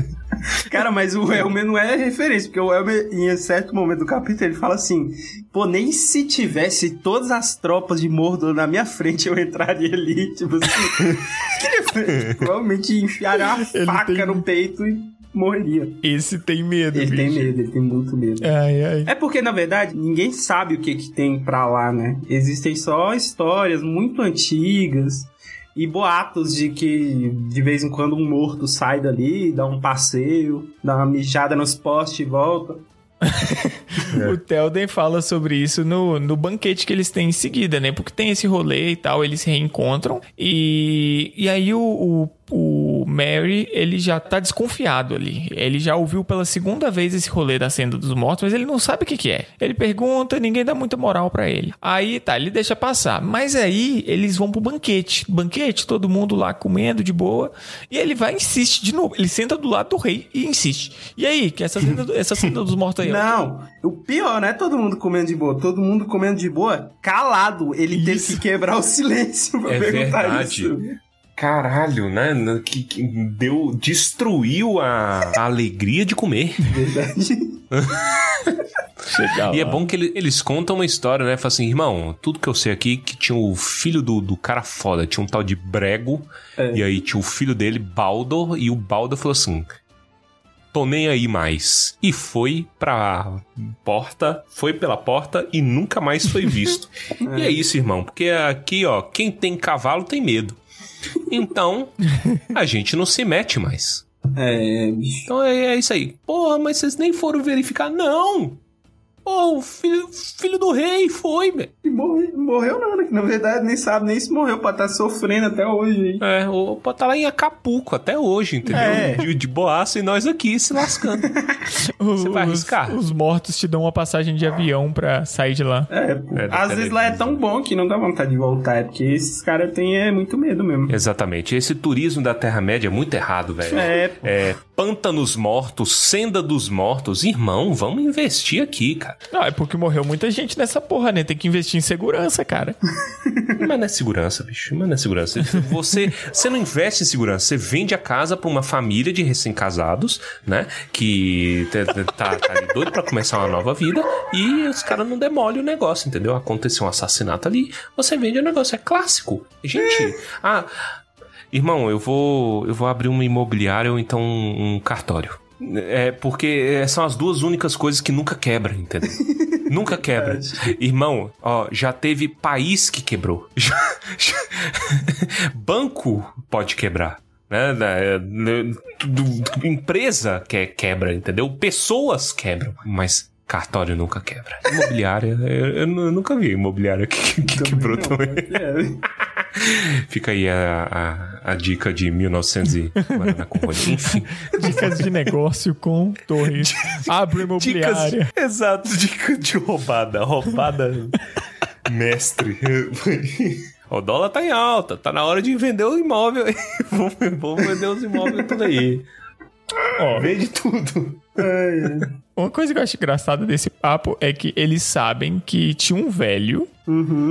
S4: Cara, mas o Elmer não é referência, porque o Elmer, em certo momento do capítulo, ele fala assim: pô, nem se tivesse todas as tropas de Mordor na minha frente, eu entraria ali. Tipo assim. Provavelmente enfiaria uma
S2: Ele
S4: faca
S2: tem-
S4: no peito e morreria.
S2: Esse tem medo,
S4: Ele tem
S2: bicho.
S4: medo, ele tem muito medo.
S2: Ai, ai.
S4: É porque, na verdade, ninguém sabe o que, que tem pra lá, né? Existem só histórias muito antigas e boatos de que de vez em quando um morto sai dali, dá um passeio, dá uma mijada nos postes e volta.
S2: O Telden fala sobre isso no, no banquete que eles têm em seguida, né? Porque tem esse rolê e tal, eles se reencontram. E, e aí o, o, o Mary, ele já tá desconfiado ali. Ele já ouviu pela segunda vez esse rolê da Senda dos Mortos, mas ele não sabe o que, que é. Ele pergunta, ninguém dá muita moral pra ele. Aí tá, ele deixa passar. Mas aí eles vão pro banquete. Banquete, todo mundo lá comendo de boa. E ele vai e insiste de novo. Ele senta do lado do rei e insiste. E aí, que essa Senda, essa senda dos Mortos aí?
S4: Não, o pior não é todo mundo comendo de boa, todo mundo comendo de boa, calado. Ele teve
S2: Isso.
S4: que quebrar o silêncio pra
S3: É
S4: perguntar
S3: verdade.
S4: isso.
S3: Caralho, né? Que, que deu. Destruiu a, a alegria de comer.
S4: Verdade.
S3: E é bom que ele- eles contam uma história, né? Fala assim, irmão, tudo que eu sei aqui que tinha o filho do, do cara foda, tinha um tal de Brego,
S4: É.
S3: e aí tinha o filho dele, Baldo, e o Baldo falou assim: tô nem aí mais. E foi pra porta, foi pela porta e nunca mais foi visto. E é isso, irmão, porque aqui, ó, quem tem cavalo tem medo. Então, a gente não se mete mais.
S4: É, bicho.
S3: Então é, é isso aí. Porra, mas vocês nem foram verificar? Não! Pô, o filho, filho do rei foi, velho.
S4: E morre- morreu não, né? Que na verdade nem sabe nem se morreu, pode estar sofrendo até hoje. hein?
S3: É, o, pode tá lá em Acapulco até hoje, entendeu?
S4: É.
S3: De, de boaça e nós aqui se lascando. Você vai
S2: Os-
S3: arriscar?
S2: Os, mortos te dão uma passagem de avião pra sair de lá.
S4: É, pô.
S3: É,
S4: às vezes lá é tão bom que não dá vontade de voltar, é porque esses caras têm é, muito medo mesmo.
S3: Exatamente. Esse turismo da Terra-média é muito errado, velho.
S4: É, pô.
S3: É, pântanos mortos, senda dos mortos. Irmão, vamos investir aqui, cara.
S2: Não, é porque morreu muita gente nessa porra, né? Tem que investir em segurança, cara.
S3: Mas não é segurança, bicho. Mas não é segurança. Você, você não investe em segurança. Você vende a casa pra uma família de recém-casados, né? Que tá, tá, tá ali doido pra começar uma nova vida. E os caras não demolem o negócio, entendeu? Aconteceu um assassinato ali. Você vende o negócio. É clássico. Gente, ah... Irmão, eu vou, eu vou abrir uma imobiliária ou então um, cartório. É porque são as duas únicas coisas que nunca quebram, entendeu? nunca quebra. Irmão, ó, já teve país que quebrou. Já- já- Banco pode quebrar. Né? né, né, Empresa que quebra, entendeu? Pessoas quebram, mas cartório nunca quebra. Imobiliária, eu, eu eu nunca vi imobiliária que, que quebrou
S4: Não,
S3: também.
S4: é.
S3: Fica aí a, a, a dica de 1900 e Guaraná com rolha. Enfim.
S2: Dicas de negócio com Torres. Abre imobiliária.
S3: exato, dica de roubada. Roubada mestre. O dólar tá em alta, tá na hora de vender o imóvel. vamos vender os imóveis tudo aí.
S2: Ó,
S3: Vende tudo.
S2: uma coisa que eu acho engraçada desse papo é que eles sabem que tinha um velho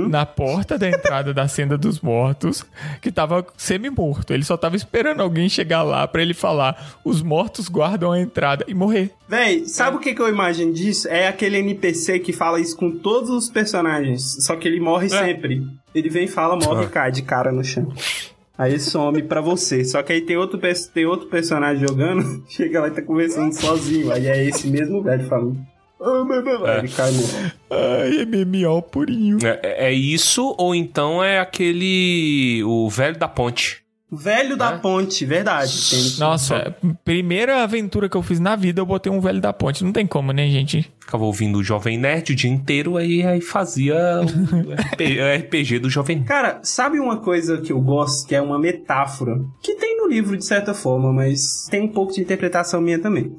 S2: na porta da entrada da Senda dos Mortos que tava semi-morto. Ele só tava esperando alguém chegar lá pra ele falar: os mortos guardam a entrada e morrer.
S4: Véi, sabe o que, que eu imagino disso? É aquele NPC que fala isso com todos os personagens, só que ele morre sempre. Ele vem, fala, morre e cai de cara no chão. Aí some pra você. Só que aí tem outro, tem outro personagem jogando, chega lá e tá conversando sozinho. Aí é esse mesmo velho falando. "Ah, blá, blá, blá",
S3: É.
S4: Ele cai no.
S2: Ai, MMO purinho.
S3: É, é isso, ou então é aquele. O velho da ponte.
S4: Velho da
S3: É?
S4: ponte, verdade. Tem-
S2: Nossa, primeira aventura que eu fiz na vida, eu botei um velho da ponte. Não tem como, né, gente?
S3: Ficava ouvindo o Jovem Nerd o dia inteiro, aí, aí fazia o RP, RPG do Jovem Nerd.
S4: Cara, sabe uma coisa que eu gosto, que é uma metáfora? Que tem no livro de certa forma, mas tem um pouco de interpretação minha também.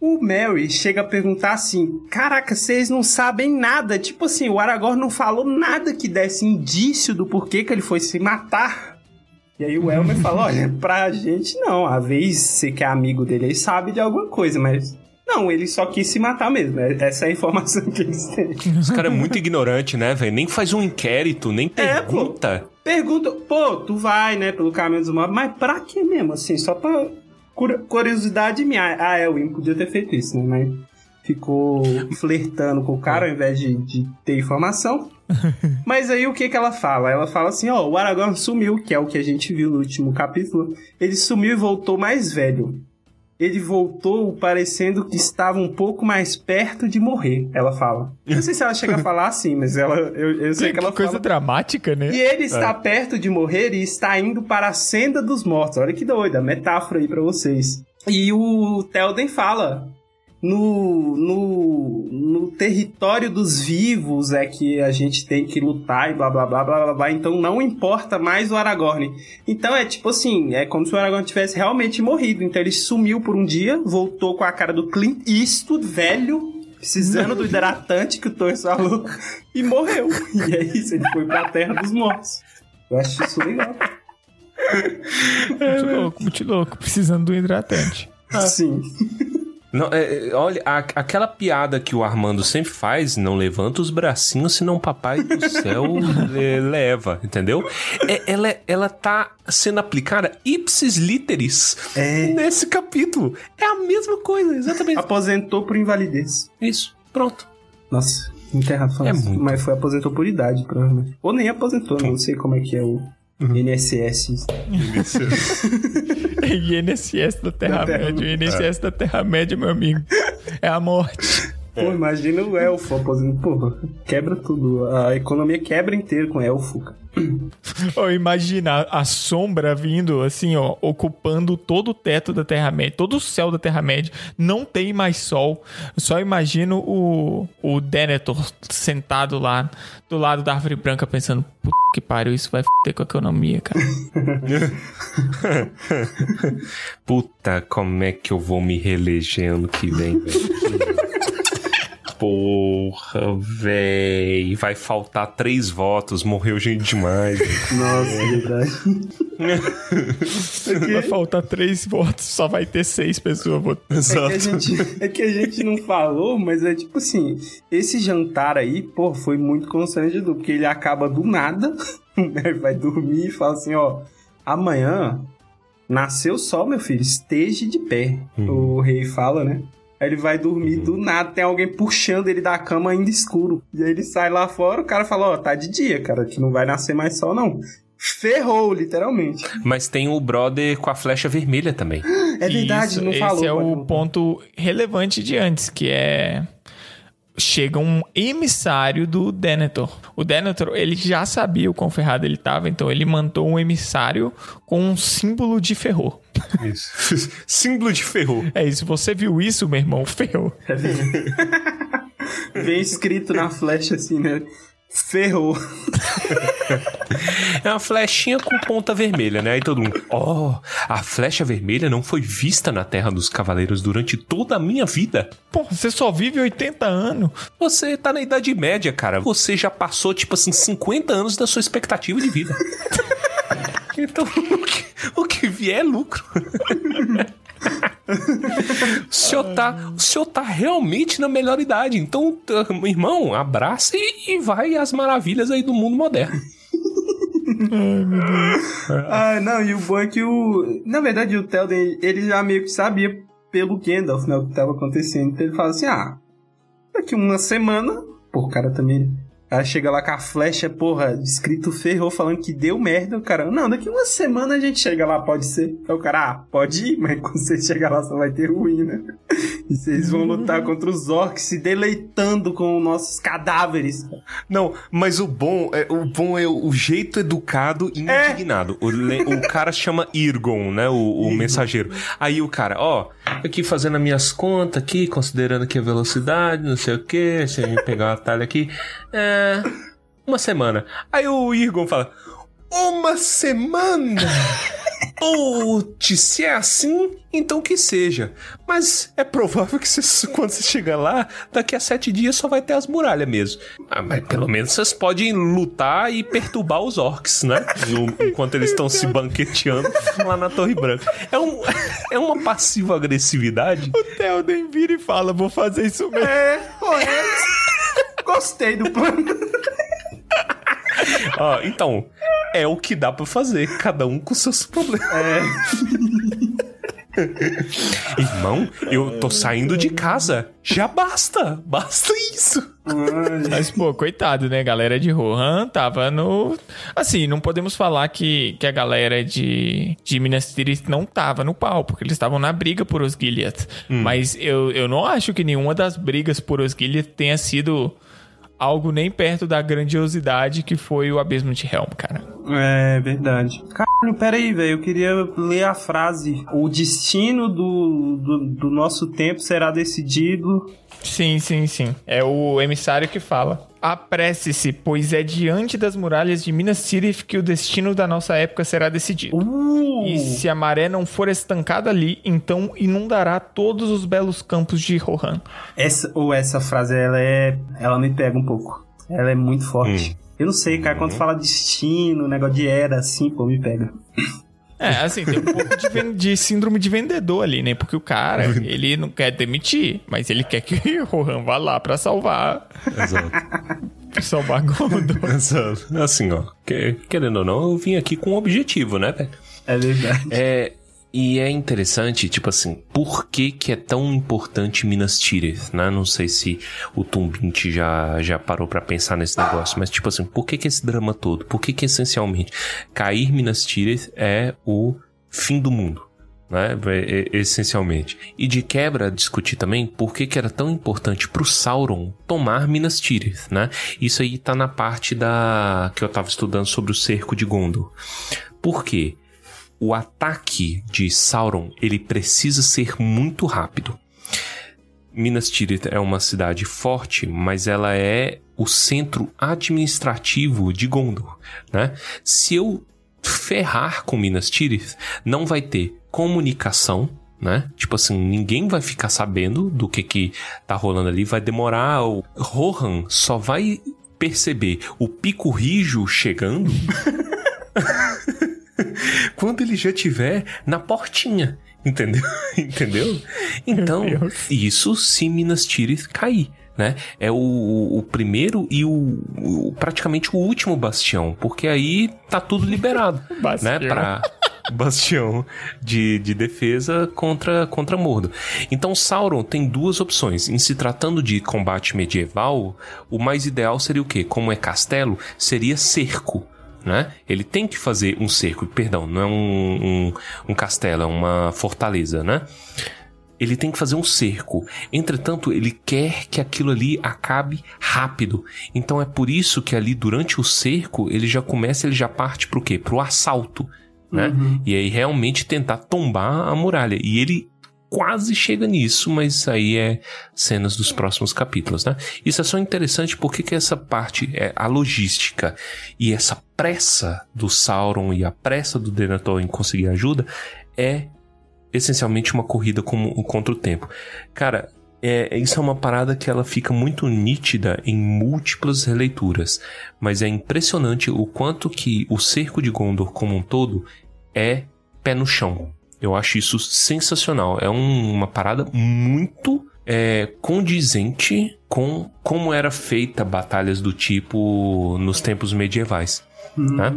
S4: O Mary chega a perguntar assim: Caraca, vocês não sabem nada. Tipo assim, o Aragorn não falou nada que desse indício do porquê que ele foi se matar. E aí o Elmer fala: Olha, pra gente não. Às vezes você que é amigo dele aí sabe de alguma coisa, mas. Não, ele só quis se matar mesmo. É- Essa é a informação que eles têm.
S3: Os caras é muito ignorante, né, velho? Nem faz um inquérito, nem
S4: É, pô.
S3: pergunta.
S4: Pergunta, pô, tu vai, né, pelo caminho dos mortos, mas pra que mesmo, assim? Só pra curiosidade minha. Ah, é, o Wim podia ter feito isso, né? Mas ficou flertando com o cara ao invés de, de ter informação. Mas aí o que que ela fala? Ela fala assim, ó, o Aragorn sumiu, que é o que a gente viu no último capítulo. Ele sumiu e voltou mais velho. Ele voltou parecendo que estava um pouco mais perto de morrer, ela fala. Não sei se ela chega a falar assim, mas ela, eu, eu sei que,
S2: Que
S4: ela
S2: coisa
S4: fala.
S2: dramática, né?
S4: E ele está perto de morrer e está indo para a senda dos mortos. Olha que doida, metáfora aí pra vocês. E o Telden fala: no, no, no território dos vivos é que a gente tem que lutar e blá blá blá blá blá blá. Então não importa mais o Aragorn. Então é tipo assim: é como se o Aragorn tivesse realmente morrido. Então ele sumiu por um dia, voltou com a cara do Clint Eastwood, velho. Precisando do hidratante que o Torres falou e morreu. E é isso, ele foi pra terra dos mortos. Eu acho isso legal.
S2: Muito louco, muito louco. Precisando do hidratante.
S4: Sim.
S3: Não, é, é, olha, a- aquela piada que o Armando sempre faz, não levanta os bracinhos, senão o papai do céu é, leva, entendeu? É, ela, ela tá sendo aplicada ipsis literis
S4: É.
S3: nesse capítulo. É a mesma coisa, exatamente.
S4: Aposentou por invalidez.
S3: Isso, pronto.
S4: Nossa, enterrado
S3: É
S4: falando.
S3: muito.
S4: Mas foi aposentou por idade, provavelmente. Ou nem aposentou, não sei como é que é o NSS.
S2: INSS da
S4: Da
S2: Terra-média. O INSS da Terra-média, meu amigo. É a morte.
S4: Pô, imagina o elfo aposentado. Pô, quebra tudo. A economia quebra inteiro com elfo. cara.
S2: Ou imagina a sombra vindo, assim, ó, ocupando todo o teto da Terra-média, todo o céu da Terra-média. Não tem mais sol. Eu só imagino o, o Denethor sentado lá do lado da árvore branca pensando: puta que pariu, isso vai foder com a economia, cara.
S3: Puta, como é que eu vou me reeleger ano que vem, velho? Porra, véi. Vai faltar três votos, morreu gente demais.
S4: Nossa, é verdade.
S2: Vai faltar três votos, só vai ter seis pessoas votando.
S4: É que, a gente, é que a gente não falou, mas é tipo assim, esse jantar aí, pô, foi muito constrangedor, porque ele acaba do nada, né, vai dormir e fala assim, ó, amanhã nasceu o sol, meu filho, esteja de pé, o rei fala, né? Aí ele vai dormir do nada, tem alguém puxando ele da cama ainda escuro. E aí ele sai lá fora, o cara fala, ó, tá de dia, cara, que não vai nascer mais sol, não. Ferrou, literalmente.
S3: Mas tem o brother com a flecha vermelha também.
S4: É verdade,
S2: Isso,
S4: não
S2: esse
S4: falou.
S2: é
S4: pode
S2: o
S4: voltar.
S2: ponto relevante de antes, que é chega um emissário do Denethor. O Denethor, ele já sabia o quão ferrado ele tava, então ele mandou um emissário com um símbolo de ferrou.
S3: Isso. Símbolo de ferro.
S2: É isso, você viu isso, meu irmão? Ferrou.
S4: Vem escrito na flecha assim, né? Ferrou.
S3: É uma flechinha com ponta vermelha, né? Aí todo mundo, oh, a flecha vermelha não foi vista na Terra dos Cavaleiros durante toda a minha vida.
S2: Pô, você só vive 80 anos.
S3: Você tá na Idade Média, cara. Você já passou, tipo assim, 50 anos da sua expectativa de vida. então, o que, o que vier é lucro. o, senhor tá, o senhor tá realmente na melhor idade. Então, meu irmão, abraça e, e vai às maravilhas aí do mundo moderno.
S4: Ah, não, e o bom é que o. Na verdade, o Telden, ele já meio que sabia pelo Gandalf, né, o que tava acontecendo. Então ele fala assim: ah, daqui uma semana. Pô, o cara também. Aí chega lá com a flecha, porra, escrito ferrou, falando que deu merda. O cara, não, daqui uma semana a gente chega lá, pode ser. Aí o cara, ah, pode ir, mas quando você chegar lá só vai ter ruim, né? E vocês vão lutar contra os orcs, se deleitando com nossos cadáveres.
S3: Não, mas o bom é o bom é o jeito educado e
S4: É.
S3: indignado. O, le- o cara chama Irgon, né? O, o mensageiro. Aí o cara, ó, aqui fazendo as minhas contas aqui, considerando aqui a velocidade, não sei o que, se a gente pegar um atalho aqui, é. Uma semana. Aí o Irgon fala. Uma semana? Putz, se é assim, então que seja. Mas é provável que quando você chegar lá, daqui a sete dias só vai ter as muralhas mesmo. Ah, mas pelo menos vocês podem lutar e perturbar os orcs, né? Enquanto eles estão se banqueteando lá na Torre Branca. É, um, é uma passiva agressividade.
S2: O Telden vira e fala: vou fazer isso mesmo.
S4: É, correto. Gostei do plano.
S3: Ó, então, é o que dá pra fazer, cada um com seus problemas. Irmão, eu tô saindo de casa. Já basta. Basta isso.
S2: Mas, pô, coitado, né? Galera de Rohan tava no. Assim, não podemos falar que, que a galera de, de Minas Tirith não tava no pau, porque eles estavam na briga por Osgiliath. Mas eu, eu não acho que nenhuma das brigas por Osgiliath tenha sido algo nem perto da grandiosidade que foi o Abismo de Helm, cara.
S4: É verdade. Caralho, pera aí, velho. Eu queria ler a frase. O destino do, do, do nosso tempo será decidido.
S2: Sim, sim, sim. É o emissário que fala. Apresse-se, pois é diante das muralhas de Minas Tirith que o destino da nossa época será decidido.
S4: Uh!
S2: E se a maré não for estancada ali, então inundará todos os belos campos de Rohan.
S4: Essa, ou essa frase, ela é. Ela me pega um pouco. Ela é muito forte. Eu não sei, cara, quando fala destino, negócio de era, assim, pô, me pega.
S2: É, assim, tem um pouco de, ven- de síndrome de vendedor ali, né? Porque o cara, ele não quer demitir, mas ele quer que Rohan vá lá pra salvar,
S3: Exato.
S2: salvar Gondor.
S3: Exato. Assim, ó. que- querendo ou não, eu vim aqui com um objetivo, né, velho?
S4: É verdade.
S3: É. E é interessante, tipo assim, por que que é tão importante Minas Tirith, né? Não sei se o Tumbint já, já parou pra pensar nesse negócio, mas tipo assim, por que que esse drama todo? Por que que essencialmente cair Minas Tirith é o fim do mundo? Né? É- é- essencialmente. E de quebra, discutir também por que, que era tão importante pro Sauron tomar Minas Tirith, né? Isso aí tá na parte da que eu tava estudando sobre o cerco de Gondor. Por quê? O ataque de Sauron ele precisa ser muito rápido. Minas Tirith é uma cidade forte, mas ela é o centro administrativo de Gondor, né? Se eu ferrar com Minas Tirith, não vai ter comunicação, né? Tipo assim, ninguém vai ficar sabendo do que que tá rolando ali, vai demorar. O Rohan só vai perceber o pico rijo chegando quando ele já tiver na portinha, entendeu? entendeu? Então, isso se Minas Tirith cair. Né? É o, o primeiro e o, o- praticamente o último bastião, porque aí tá tudo liberado,
S2: Bastião.
S3: né? Pra bastião de, de defesa contra, contra Mordo. Então Sauron tem duas opções. Em se tratando de combate medieval, o mais ideal seria o quê? Como é castelo, seria cerco né? Ele tem que fazer um cerco, perdão, não é um, um, um castelo, é uma fortaleza, né? Ele tem que fazer um cerco. Entretanto, ele quer que aquilo ali acabe rápido. Então é por isso que ali durante o cerco ele já começa, ele já parte pro quê? Pro assalto, né? E aí realmente tentar tombar a muralha. E ele quase chega nisso, mas aí é cenas dos próximos capítulos, né? Isso é só interessante porque que essa parte, é a logística e essa pressa do Sauron e a pressa do Denethor em conseguir ajuda é essencialmente uma corrida como, contra o tempo. Cara, é, isso é uma parada que ela fica muito nítida em múltiplas releituras, mas é impressionante o quanto que o cerco de Gondor como um todo é pé no chão. Eu acho isso sensacional. É um- uma parada muito é, condizente com como era feita batalhas do tipo nos tempos medievais. né?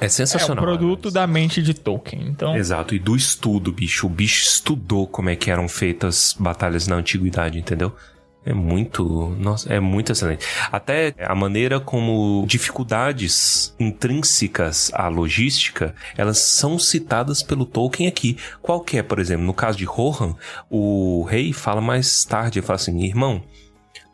S3: É
S2: É o
S3: sensacional.
S2: produto da mente de Tolkien. Então,
S3: Exato, e do estudo, bicho. O bicho estudou como é que eram feitas batalhas na antiguidade, entendeu? É muito, nossa, é muito excelente. Até a maneira como dificuldades intrínsecas à logística, elas são citadas pelo Tolkien aqui. Qual que é, por exemplo, no caso de Rohan, o rei fala mais tarde, ele fala assim, irmão,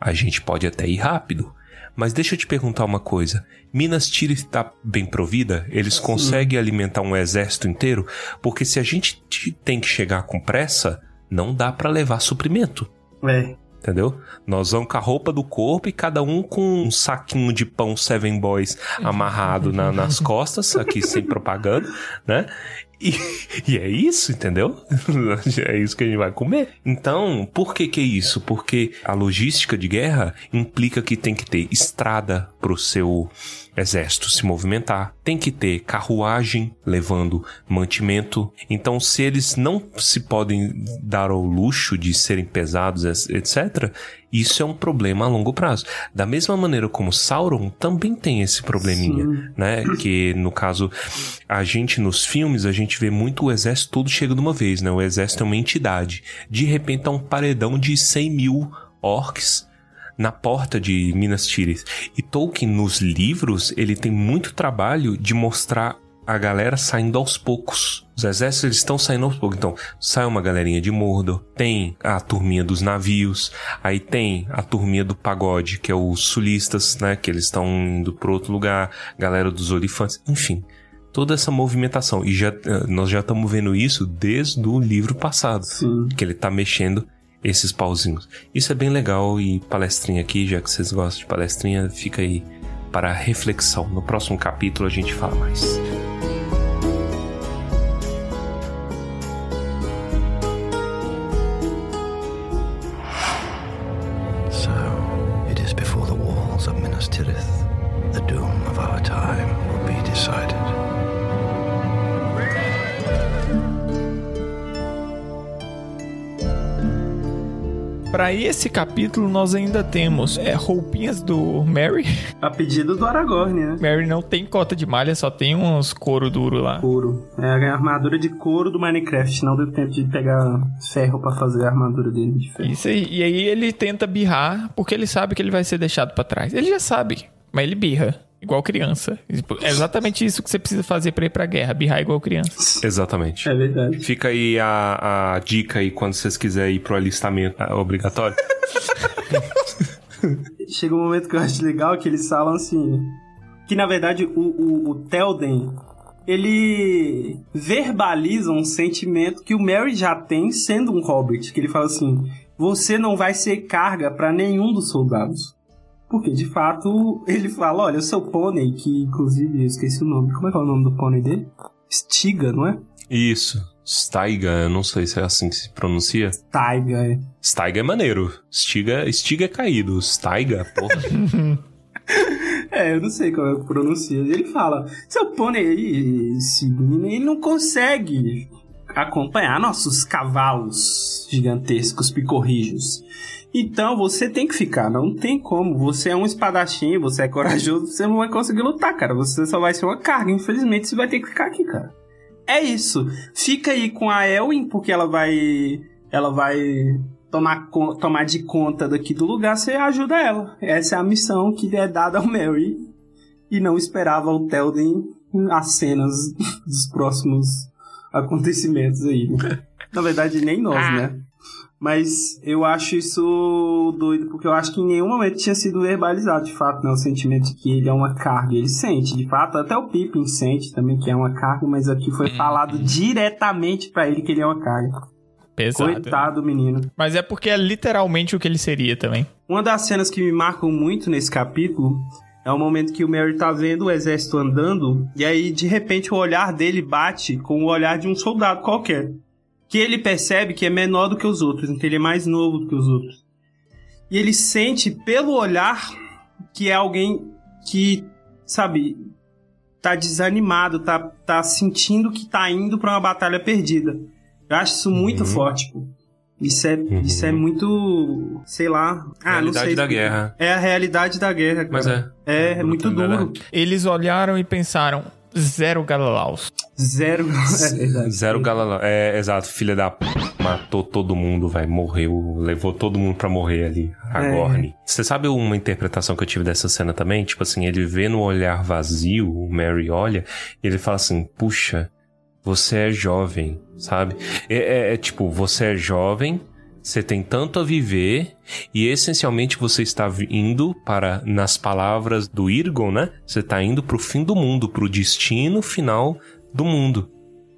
S3: a gente pode até ir rápido, mas deixa eu te perguntar uma coisa. Minas Tirith está bem provida? Eles conseguem alimentar um exército inteiro? Porque se a gente tem que chegar com pressa, não dá para levar suprimento.
S4: É.
S3: Entendeu? Nós vamos com a roupa do corpo e cada um com um saquinho de pão Seven Boys amarrado na- nas costas, aqui sem propaganda, né? E, e, é isso, entendeu? é isso que a gente vai comer. Então, por que que é isso? Porque a logística de guerra implica que tem que ter estrada pro seu exército se movimentar, tem que ter carruagem levando mantimento. Então, se eles não se podem dar ao luxo de serem pesados, etc., isso é um problema a longo prazo. Da mesma maneira como Sauron também tem esse probleminha, Sim. né? Que no caso, a gente nos filmes, a gente vê muito o exército todo chega de uma vez, né? O exército é uma entidade. De repente é um paredão de 100 mil orcs na porta de Minas Tirith. E Tolkien, nos livros, ele tem muito trabalho de mostrar a galera saindo aos poucos. Os exércitos eles estão saindo aos poucos. Então, sai uma galerinha de Mordor, tem a turminha dos navios, aí tem a turminha do pagode, que é os sulistas, né? Que eles estão indo para outro lugar, galera dos olifantes, enfim. Toda essa movimentação. E já, eh, nós já estamos vendo isso desde o livro passado. Sim. Que ele está mexendo esses pauzinhos. Isso é bem legal e palestrinha aqui, já que vocês gostam de palestrinha, fica aí para reflexão. No próximo capítulo a gente fala mais.
S2: Para esse capítulo, nós ainda temos é, roupinhas do Mary.
S4: A pedido do Aragorn, né?
S2: Mary não tem cota de malha, só tem uns couro duro lá.
S4: Couro. É a armadura de couro do Minecraft. Não deu tempo de pegar ferro para fazer a armadura dele de ferro.
S2: Isso aí. E aí ele tenta birrar, porque ele sabe que ele vai ser deixado para trás. Ele já sabe, mas ele birra igual criança. É exatamente isso que você precisa fazer para ir pra guerra, birrar igual criança.
S3: Exatamente.
S4: É verdade.
S3: Fica aí a, a dica aí quando vocês quiserem ir pro alistamento é obrigatório.
S4: Chega um momento que eu acho legal que eles falam assim. Que na verdade o, o, o Telden ele verbaliza um sentimento que o Mary já tem sendo um Hobbit. Que ele fala assim: Você não vai ser carga para nenhum dos soldados. Porque, de fato, ele fala, olha, o seu pônei, que inclusive eu esqueci o nome. Como é que é o nome do pônei dele? Stiga, não é?
S3: Isso. Staiga, eu não sei se é assim que se pronuncia.
S4: Staiga, é.
S3: Staiga é maneiro. Stiga, Stiga é caído. Staiga, porra.
S4: é, eu não sei como é que pronuncia. Ele fala, seu pônei aí, esse menino, ele não consegue acompanhar nossos cavalos gigantescos, picorrijos. Então você tem que ficar, não tem como. Você é um espadachim, você é corajoso, você não vai conseguir lutar, cara. Você só vai ser uma carga. Infelizmente, você vai ter que ficar aqui, cara. É isso. Fica aí com a Elwin, porque ela vai. Ela vai tomar, tomar de conta daqui do lugar, você ajuda ela. Essa é a missão que é dada ao Mary. E não esperava o Telden as cenas dos próximos acontecimentos aí. Né? Na verdade, nem nós, ah. né? Mas eu acho isso doido, porque eu acho que em nenhum momento tinha sido verbalizado, de fato, né? O sentimento de que ele é uma carga. Ele sente, de fato, até o Pippin sente também que é uma carga, mas aqui foi uhum. falado diretamente para ele que ele é uma carga.
S2: Pesado.
S4: Coitado menino.
S2: Mas é porque é literalmente o que ele seria também.
S4: Uma das cenas que me marcam muito nesse capítulo é o momento que o Mary tá vendo o exército andando, e aí de repente o olhar dele bate com o olhar de um soldado qualquer que ele percebe que é menor do que os outros, então ele é mais novo do que os outros. E ele sente pelo olhar que é alguém que, sabe, tá desanimado, tá, tá sentindo que tá indo para uma batalha perdida. Eu acho isso muito uhum. forte, pô. Isso é, uhum. isso é muito, sei lá.
S3: Ah, realidade
S4: não sei.
S3: da guerra.
S4: É a realidade da guerra, cara.
S3: Mas é.
S4: É, é muito duro.
S2: Eles olharam e pensaram: zero Galalaus.
S4: Zero,
S3: é zero Galalaus. É, exato, filha da p... matou todo mundo, vai, morreu, levou todo mundo pra morrer ali, a É. Você sabe uma interpretação que eu tive dessa cena também? Tipo assim, ele vê no olhar vazio, o Mary olha, e ele fala assim, puxa, você é jovem, sabe? É, é, é tipo, você é jovem, você tem tanto a viver e essencialmente você está indo para, nas palavras do Irgon, né? Você está indo para o fim do mundo, para o destino final do mundo.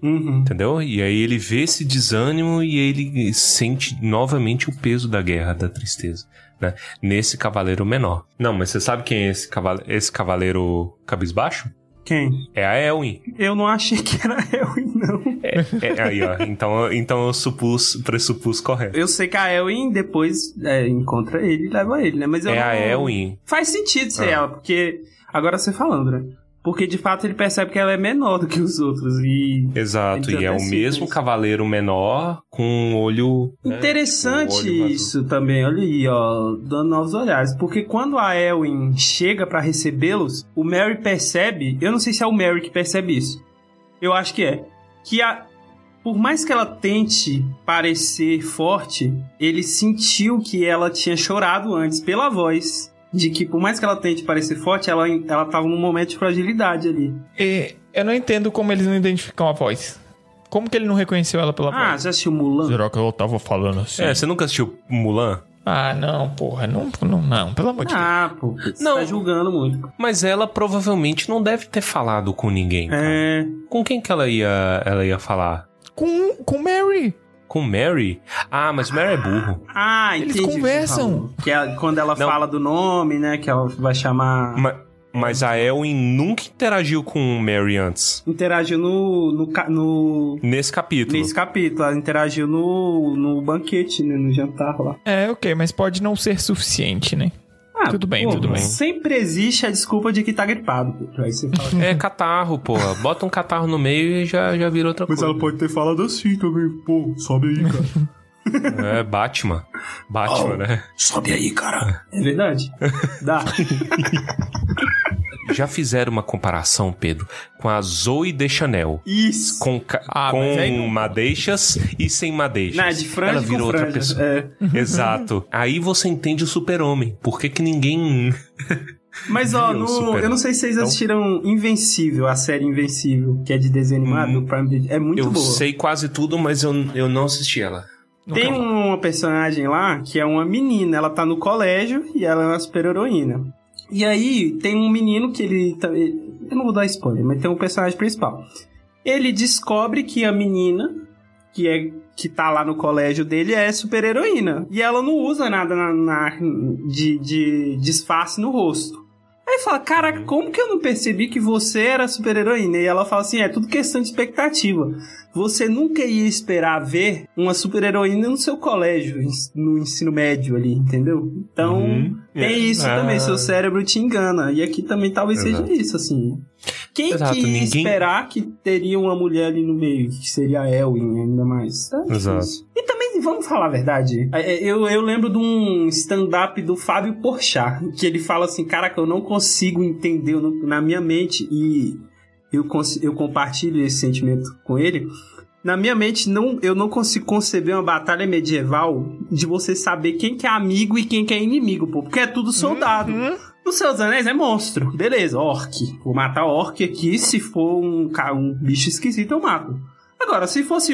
S4: Uhum.
S3: Entendeu? E aí ele vê esse desânimo e ele sente novamente o peso da guerra, da tristeza. Né? Nesse cavaleiro menor. Não, mas você sabe quem é esse cavaleiro, esse cavaleiro cabisbaixo?
S4: Quem?
S3: É a Elwin.
S4: Eu não achei que era Elwin, não.
S3: É, aí, ó. Então, então eu supus, pressupus correto.
S4: Eu sei que a Elwin depois é, encontra ele e leva ele, né? Mas eu
S3: É a
S4: não-
S3: Elwin.
S4: Faz sentido ser
S3: Ah.
S4: ela, porque. Agora você falando, né? Porque de fato ele percebe que ela é menor do que os outros. E.
S3: Exato, e é o mesmo
S4: isso.
S3: cavaleiro menor com um olho. né,
S4: Interessante
S3: com o olho
S4: isso também, olha aí, ó, dando novos olhares. Porque quando a Elwin chega pra recebê-los, o Mary percebe, eu não sei se é o Mary que percebe isso. Eu acho que é. Que a, por mais que ela tente parecer forte, ele sentiu que ela tinha chorado antes pela voz. De que por mais que ela tente parecer forte, ela, ela tava num momento de fragilidade ali.
S2: E eu não entendo como eles não identificam a voz. Como que ele não reconheceu ela pela
S4: Ah,
S2: voz?
S4: já assistiu Mulan?
S2: Será que eu tava falando assim?
S3: É, você nunca assistiu Mulan?
S2: Ah, não, porra. Não, não, não. Pelo amor de Deus.
S4: Ah, pô, você
S3: Não.
S4: tá julgando muito.
S3: Mas ela provavelmente não deve ter falado com ninguém. cara.
S4: É.
S3: Com quem que ela ia, ela ia falar?
S2: Com, com Mary.
S3: Com Mary? Ah, mas Mary é burro.
S4: Ah,
S2: Eles
S4: entendi. o você
S2: conversam.
S4: Que é quando ela
S3: Não.
S4: fala do nome, né? Que ela vai chamar.
S3: Ma- mas a Elwin nunca interagiu com Mary antes.
S4: Interagiu no. no, no
S3: Nesse capítulo.
S4: nesse capítulo. Ela interagiu no, no banquete, né? No jantar lá.
S2: É, ok, mas pode não ser suficiente, né?
S4: Ah,
S2: Tudo bem, tudo bem.
S4: Sempre existe a desculpa de que tá gripado. Aí você fala.
S3: É catarro, pô. Bota um catarro no meio e já, já vira outra
S1: Mas
S3: coisa.
S1: ela pode ter falado assim também. Pô, sobe aí, cara.
S3: É Batman. Batman,
S4: Oh.
S3: né?
S1: sobe aí, cara.
S4: É verdade. Dá.
S3: Já fizeram uma comparação, Pedro, com a Zoe de Chanel.
S4: Isso.
S3: Com,
S2: Ah,
S3: com
S2: aí
S3: madeixas e sem madeixas.
S4: Não, é de franja
S3: Ela virou outra
S4: franja.
S3: pessoa.
S4: É.
S3: Exato. Aí você entende o super-homem. Por que, que ninguém.
S4: Mas, ó, no, eu não sei se vocês
S3: Então-
S4: assistiram Invencível, a série Invencível, que é de desenho animado,
S3: Hum,
S4: Prime Video. É muito
S3: eu
S4: boa.
S3: sei quase tudo, mas eu, eu não assisti ela.
S4: Tem uma personagem lá que é uma menina, ela tá no colégio e ela é uma super-heroína. E aí tem um menino que ele. tá- ele- Eu não vou dar spoiler, mas tem um personagem principal. Ele descobre que a menina, que é que tá lá no colégio dele, é super-heroína. E ela não usa nada na, na- de, de disfarce no rosto. Aí fala, cara, como que eu não percebi que você era super-heroína? E ela fala assim, é tudo questão de expectativa. Você nunca ia esperar ver uma super-heroína no seu colégio, no ensino médio ali, entendeu? Então,
S3: Uhum.
S4: tem
S3: É.
S4: isso
S3: Ah.
S4: também, seu cérebro te engana. E aqui também talvez
S3: Exato.
S4: seja isso, assim. Quem
S3: Exato,
S4: que ia
S3: ninguém-
S4: esperar que teria uma mulher ali no meio, que seria a Elwin ainda mais? Tá
S3: Exato.
S4: E também, vamos falar a verdade, é, eu, eu lembro de um stand-up do Fábio Porchat, que ele fala assim, caraca, eu não consigo entender eu não- na minha mente, e eu, eu compartilho esse sentimento com ele, na minha mente, não, eu não consigo conceber uma batalha medieval de você saber quem que é amigo e quem que é inimigo, pô, porque é tudo soldado. Nos Seus Anéis é monstro. Beleza, orc. Vou matar orc aqui. Se for um, um bicho esquisito, eu mato. Agora, se fosse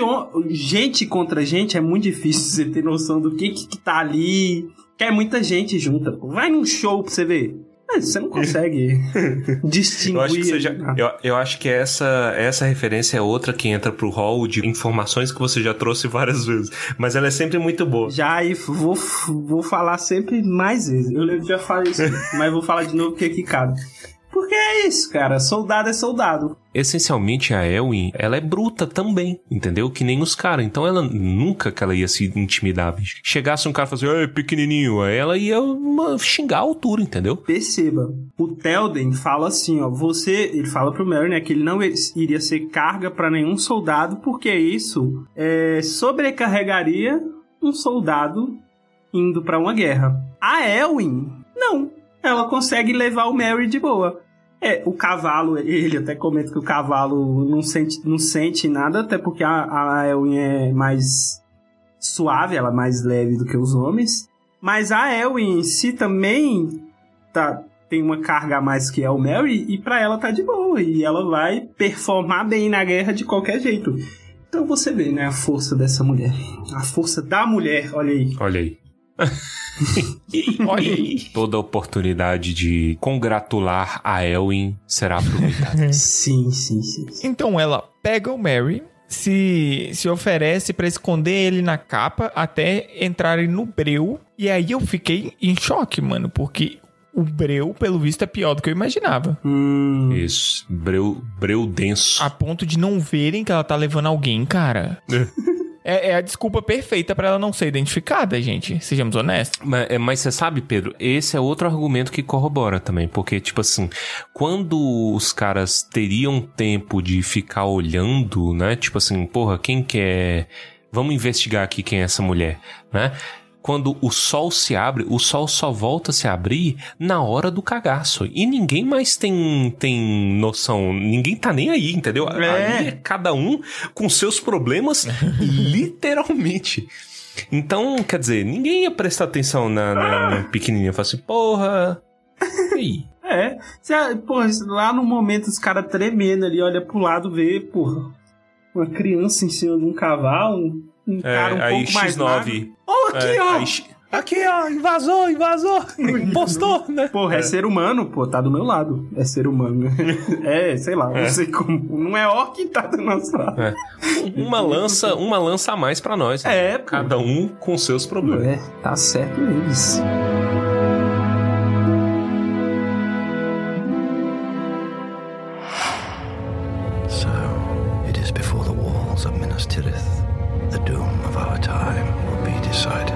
S4: gente contra gente, é muito difícil você ter noção do que que, que tá ali. Que é muita gente junta. Vai num show pra você ver. Mas você não consegue distinguir.
S3: Eu acho que já, eu, eu acho que essa, essa referência é outra que entra pro hall de informações que você já trouxe várias vezes. Mas ela é sempre muito boa.
S4: Já e vou, vou falar sempre mais vezes. Eu já falei isso, mas vou falar de novo porque aqui cabe. Porque é isso, cara. Soldado é soldado.
S3: Essencialmente, a Elwin, ela é bruta também, entendeu? Que nem os caras. Então, ela nunca que ela ia se intimidar, bicho. Chegasse um cara e falasse, ei, pequenininho, aí ela ia uma, xingar a altura, entendeu?
S4: Perceba, o Telden fala assim, ó, você, ele fala pro Merry, né, que ele não iria ser carga pra nenhum soldado, porque isso é, sobrecarregaria um soldado indo pra uma guerra. A Elwin, não. Ela consegue levar o Merry de boa. É, o cavalo, ele até comenta que o cavalo não sente, não sente nada, até porque a, a Elwin é mais suave, ela é mais leve do que os homens. Mas a Elwin em si também tá, tem uma carga a mais que é o Mary e pra ela tá de boa. E ela vai performar bem na guerra de qualquer jeito. Então você vê, né, a força dessa mulher. A força da mulher, olha aí.
S3: Olha aí.
S2: Olha aí.
S3: Toda oportunidade de congratular a Elwin será aproveitada.
S4: Sim, sim, sim.
S2: Então ela pega o Mary, se, se oferece pra esconder ele na capa até entrarem no breu. E aí eu fiquei em choque, mano, porque o Breu, pelo visto, é pior do que eu imaginava.
S4: Hum,
S3: Isso. Breu, breu denso.
S2: A ponto de não verem que ela tá levando alguém, cara. É, é a desculpa perfeita pra ela não ser identificada, gente. Sejamos honestos.
S3: Mas, é, mas você sabe, Pedro, esse é outro argumento que corrobora também. Porque, tipo assim, quando os caras teriam tempo de ficar olhando, né? Tipo assim, porra, quem que é. Vamos investigar aqui quem é essa mulher, né? Quando o sol se abre, o sol só volta a se abrir na hora do cagaço. E ninguém mais tem, tem noção. Ninguém tá nem aí, entendeu?
S4: É.
S3: Ali é cada um com seus problemas, literalmente. Então, quer dizer, ninguém ia prestar atenção na, na, na pequenininha. Falar assim, porra. E aí?
S4: é. Cê, porra, lá no momento os caras tremendo ali, olha pro lado, vê, porra, uma criança em cima de um cavalo, um cara um
S3: É, aí
S4: pouco mais magro.
S3: X9.
S4: Ó, aqui,
S3: é,
S4: ó!
S3: aí X- aqui, ó, invasou, invasou. Postou, né?
S4: Porra, é. ser humano, pô, tá do meu lado. É ser humano. é, sei lá, não sei como. Não é orc, tá do nosso lado.
S3: É. Uma lança, uma lança a mais pra nós. né?
S4: É, pô.
S3: Cada um com seus problemas.
S4: É, tá certo eles.
S7: So, it is before the walls of Minas Tirith. Time will be decided.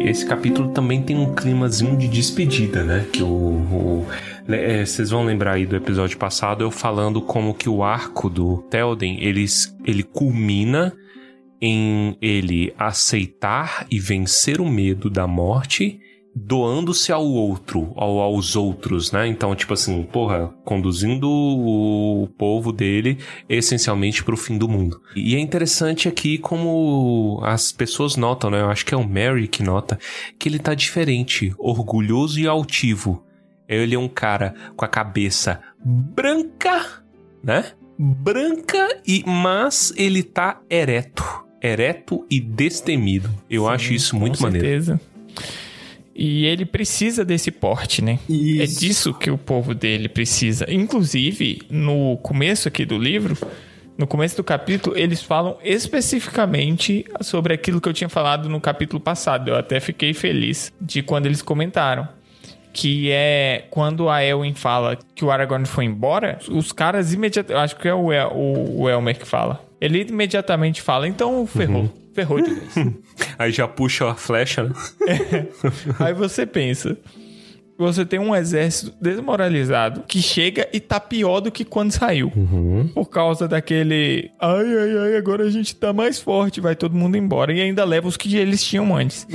S3: Esse capítulo também tem um climazinho de despedida, né? Que o. o- é, Vocês vão lembrar aí do episódio passado eu falando como que o arco do Telden ele, ele culmina em ele aceitar e vencer o medo da morte, doando-se ao outro, ao, aos outros, né? Então, tipo assim, porra, conduzindo o povo dele essencialmente pro fim do mundo. E é interessante aqui como as pessoas notam, né? Eu acho que é o Mary que nota que ele tá diferente, orgulhoso e altivo. Ele é um cara com a cabeça branca, né? Branca e mas ele tá ereto, ereto e destemido. Eu acho isso muito
S2: Com
S3: maneiro.
S2: certeza. E ele precisa desse porte, né? É
S4: Isso.
S2: disso que o povo dele precisa. Inclusive, no começo aqui do livro, no começo do capítulo, eles falam especificamente sobre aquilo que eu tinha falado no capítulo passado. Eu até fiquei feliz de quando eles comentaram. Que é quando a Elwin fala que o Aragorn foi embora, os caras imediatamente. Acho que é o, El, o, o Elmer que fala. Ele imediatamente fala, então ferrou. Ferrou de vez.
S3: Aí já puxa a flecha, né?
S2: Aí você pensa, você tem um exército desmoralizado que chega e tá pior do que quando saiu. Por causa daquele. Ai, ai, ai, agora a gente tá mais forte, vai todo mundo embora. E ainda leva os que eles tinham antes.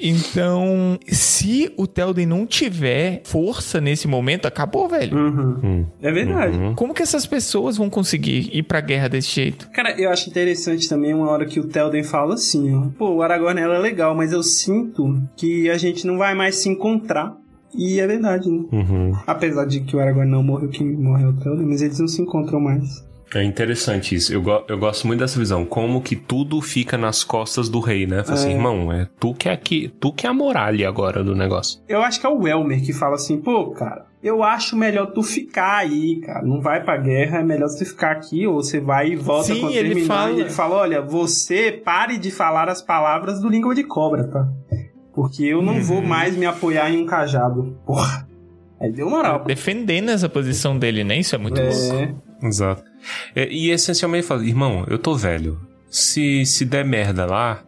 S2: Então, se o Telden não tiver força nesse momento, acabou, velho.
S4: É verdade.
S2: Como que essas pessoas vão conseguir ir pra guerra desse jeito?
S4: Cara, eu acho interessante também uma hora que o Telden fala assim, ó. Pô, o Aragorn ela é legal, mas eu sinto que a gente não vai mais se encontrar. E é verdade, né?
S3: Uhum.
S4: Apesar de que o Aragorn não morreu, quem morreu é o mas eles não se encontram mais.
S3: É interessante isso. Eu, go- eu gosto muito dessa visão. Como que tudo fica nas costas do rei, né? Fala assim,
S4: É.
S3: irmão, é tu que é aqui, tu que é a muralha agora do negócio.
S4: Eu acho que é o Elmer que fala assim, pô, cara, eu acho melhor tu ficar aí, cara. Não vai pra guerra, é melhor você ficar aqui, ou você vai e volta
S2: Sim,
S4: quando
S2: ele
S4: terminar.
S2: fala.
S4: E ele fala, olha, você pare de falar as palavras do língua de cobra, tá? Porque eu não
S2: Uhum.
S4: vou mais me apoiar em um cajado. Porra. Aí deu moral.
S2: Defendendo essa posição dele, né? Isso é muito louco.
S4: É,
S3: Exato. É, e essencialmente fala, irmão, eu tô velho. Se, se der merda lá,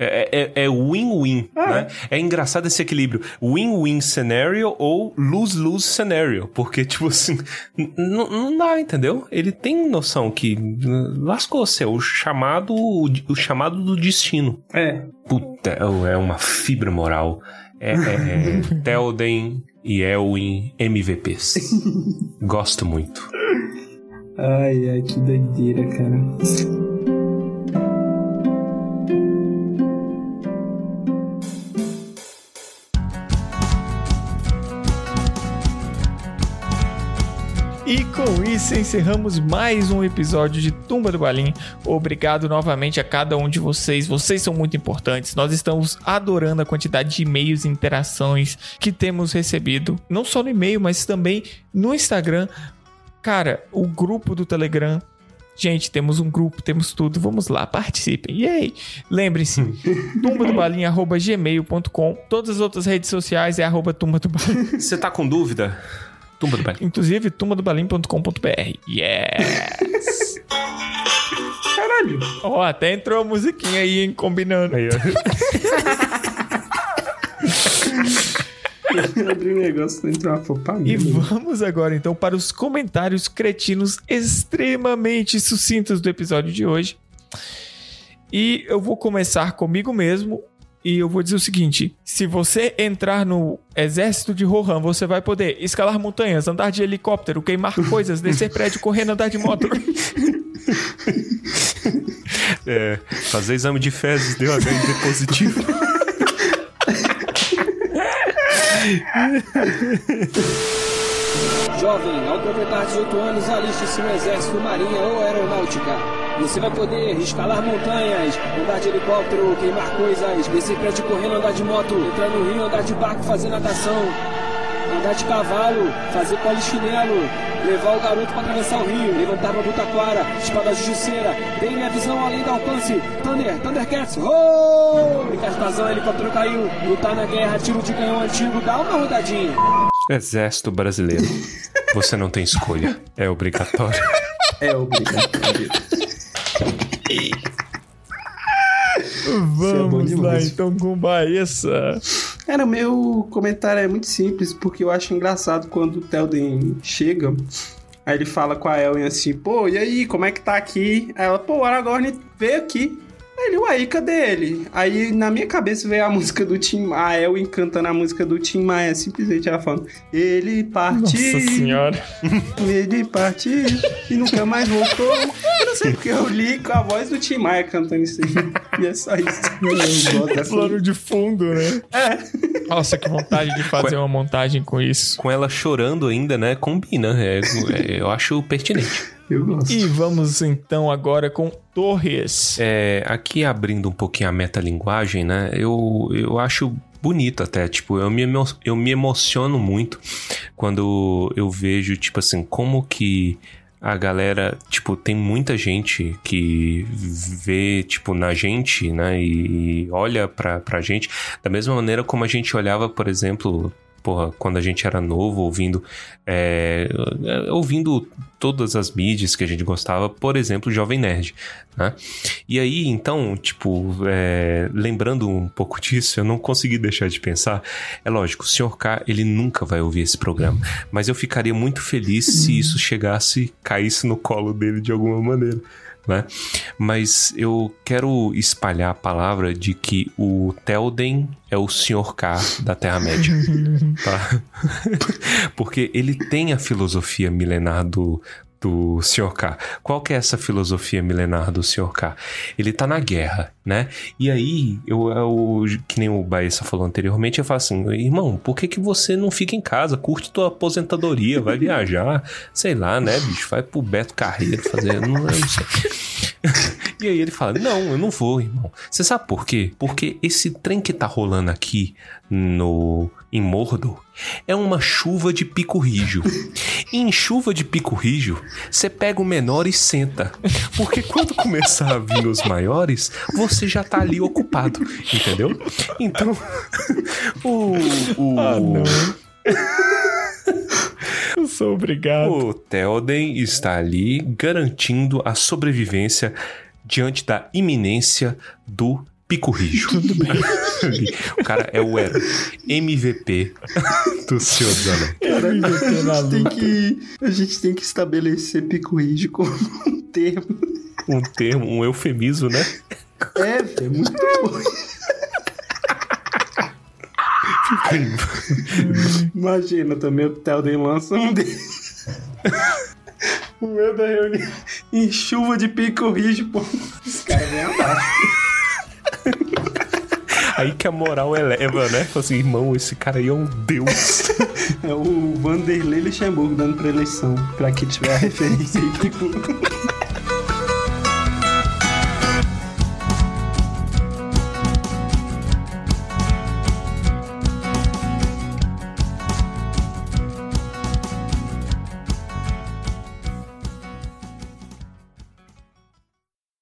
S3: é é- é win-win, né? É engraçado esse equilíbrio. Win-win scenario ou lose-lose scenario. Porque, tipo assim, não dá, entendeu? Ele tem noção que lascou-se. É o chamado, o chamado do destino.
S4: é.
S3: Puta, é uma fibra moral. É, é, é Telden e Elwin MVPs. Gosto muito.
S4: Ai, ai, que doideira, cara.
S2: Com isso encerramos mais um episódio de Tumba do Balim. Obrigado novamente a cada um de vocês. Vocês são muito importantes. Nós estamos adorando a quantidade de e-mails e interações que temos recebido, não só no e-mail, mas também no Instagram. Cara, o grupo do Telegram Gente, temos um grupo, temos tudo. Vamos lá, participem. E aí, lembrem-se, tumbadobalinha.gmail.com. Todas as outras redes sociais é arroba tumba do balinha.
S3: Você tá com dúvida? Tumba do balinha.
S2: Inclusive, tumbadobalinha.com.br. Yes!
S4: Caralho.
S2: Ó, até entrou a musiquinha aí, hein, combinando.
S3: Aí, ó.
S4: Eu abri um negócio uma fopa
S2: E vamos agora então para os comentários cretinos extremamente sucintos do episódio de hoje. E eu vou começar comigo mesmo. E eu vou dizer o seguinte: se você entrar no exército de Rohan, você vai poder escalar montanhas, andar de helicóptero, queimar coisas, descer prédio, correndo, andar de moto.
S3: É, fazer exame de fezes deu HIV positivo.
S8: Jovem, ao completar 18 anos, aliste-se no Exército, Marinha ou Aeronáutica. Você vai poder escalar montanhas, andar de helicóptero, queimar coisas, descer prédio correndo, andar de moto, entrar no rio, andar de barco, fazer natação, andar de cavalo, fazer polichinelo, levar o garoto para atravessar o rio, levantar uma butaquara, espada justiceira, dei minha visão além do alcance, Thunder, Thundercats, oh! Brincar helicóptero caiu, lutar na guerra, tiro de canhão antigo, dá uma rodadinha.
S3: Exército brasileiro. Você não tem escolha. É obrigatório.
S4: É obrigatório.
S2: Vamos lá
S4: demais.
S2: então com Baessa.
S4: Cara, o meu comentário é muito simples, porque eu acho engraçado quando o Telden chega. Aí ele fala com a Elwen assim, pô, e aí, como é que tá aqui? Aí ela, pô, o Aragorn veio aqui. Aí ele, uai, cadê ele? Aí na minha cabeça veio a música do Tim, a Elwen cantando a música do Tim Maia, simplesmente ela falando, ele partiu,
S2: Nossa senhora.
S4: ele partiu e nunca mais voltou. Eu não sei porque eu li com a voz do Tim Maia cantando isso aí. E é só isso. Eu gosto
S2: Plano de fundo, né?
S4: É.
S2: Nossa, que vontade de fazer uma montagem com isso.
S3: Com ela chorando ainda, né? Combina. É, é, eu acho pertinente.
S4: Eu gosto.
S2: E vamos então agora com Torres.
S3: É, aqui abrindo um pouquinho a metalinguagem, né? Eu, eu acho bonito até, tipo, eu me, eu me emociono muito quando eu vejo, tipo assim, como que a galera, tipo, tem muita gente que vê, tipo, na gente, né, e, e olha pra, pra gente da mesma maneira como a gente olhava, por exemplo, porra, quando a gente era novo, ouvindo, é, ouvindo todas as mídias que a gente gostava, por exemplo, Jovem Nerd, né? E aí, então, tipo, é, lembrando um pouco disso, eu não consegui deixar de pensar. É lógico, o Sr. K, ele nunca vai ouvir esse programa, mas eu ficaria muito feliz se isso chegasse, caísse no colo dele de alguma maneira. Né? Mas eu quero espalhar a palavra de que o Telden é o Sr. K da Terra-média. tá? Porque ele tem a filosofia milenar do, do Sr. K. Qual que é essa filosofia milenar do Sr. K? Ele tá na guerra, né? E aí, eu, eu que nem o Baessa falou anteriormente, eu falo assim, irmão, por que, que você não fica em casa? Curte tua aposentadoria, vai viajar, sei lá, né, bicho? Vai pro Beto Carreiro fazer, não, não sei. E aí ele fala: Não, eu não vou, irmão. Você sabe por quê? Porque esse trem que tá rolando aqui no em Mordor é uma chuva de pico rijo. E em chuva de pico rijo, você pega o menor e senta. Porque quando começar a vir os maiores, você já tá ali ocupado, entendeu? Então, o. o
S2: Eu sou obrigado.
S3: O Theoden está ali garantindo a sobrevivência diante da iminência do Pico Rijo. Tudo bem. o cara é o herói. MVP do Senhor dos Anéis.
S4: a, gente tem que, a gente tem que estabelecer pico rígido como um termo.
S3: Um termo, um eufemismo, né?
S4: É, velho, é muito bom. Imagina também o Telden lança um desses. O meu da reunião em chuva de pico rígido, pô. Os caras vêm abaixo.
S3: Aí que a moral eleva, né? Fala assim, irmão, esse cara aí é um deus.
S4: É o Vanderlei Luxemburgo dando pra eleição. Pra quem tiver a referência aí, pico.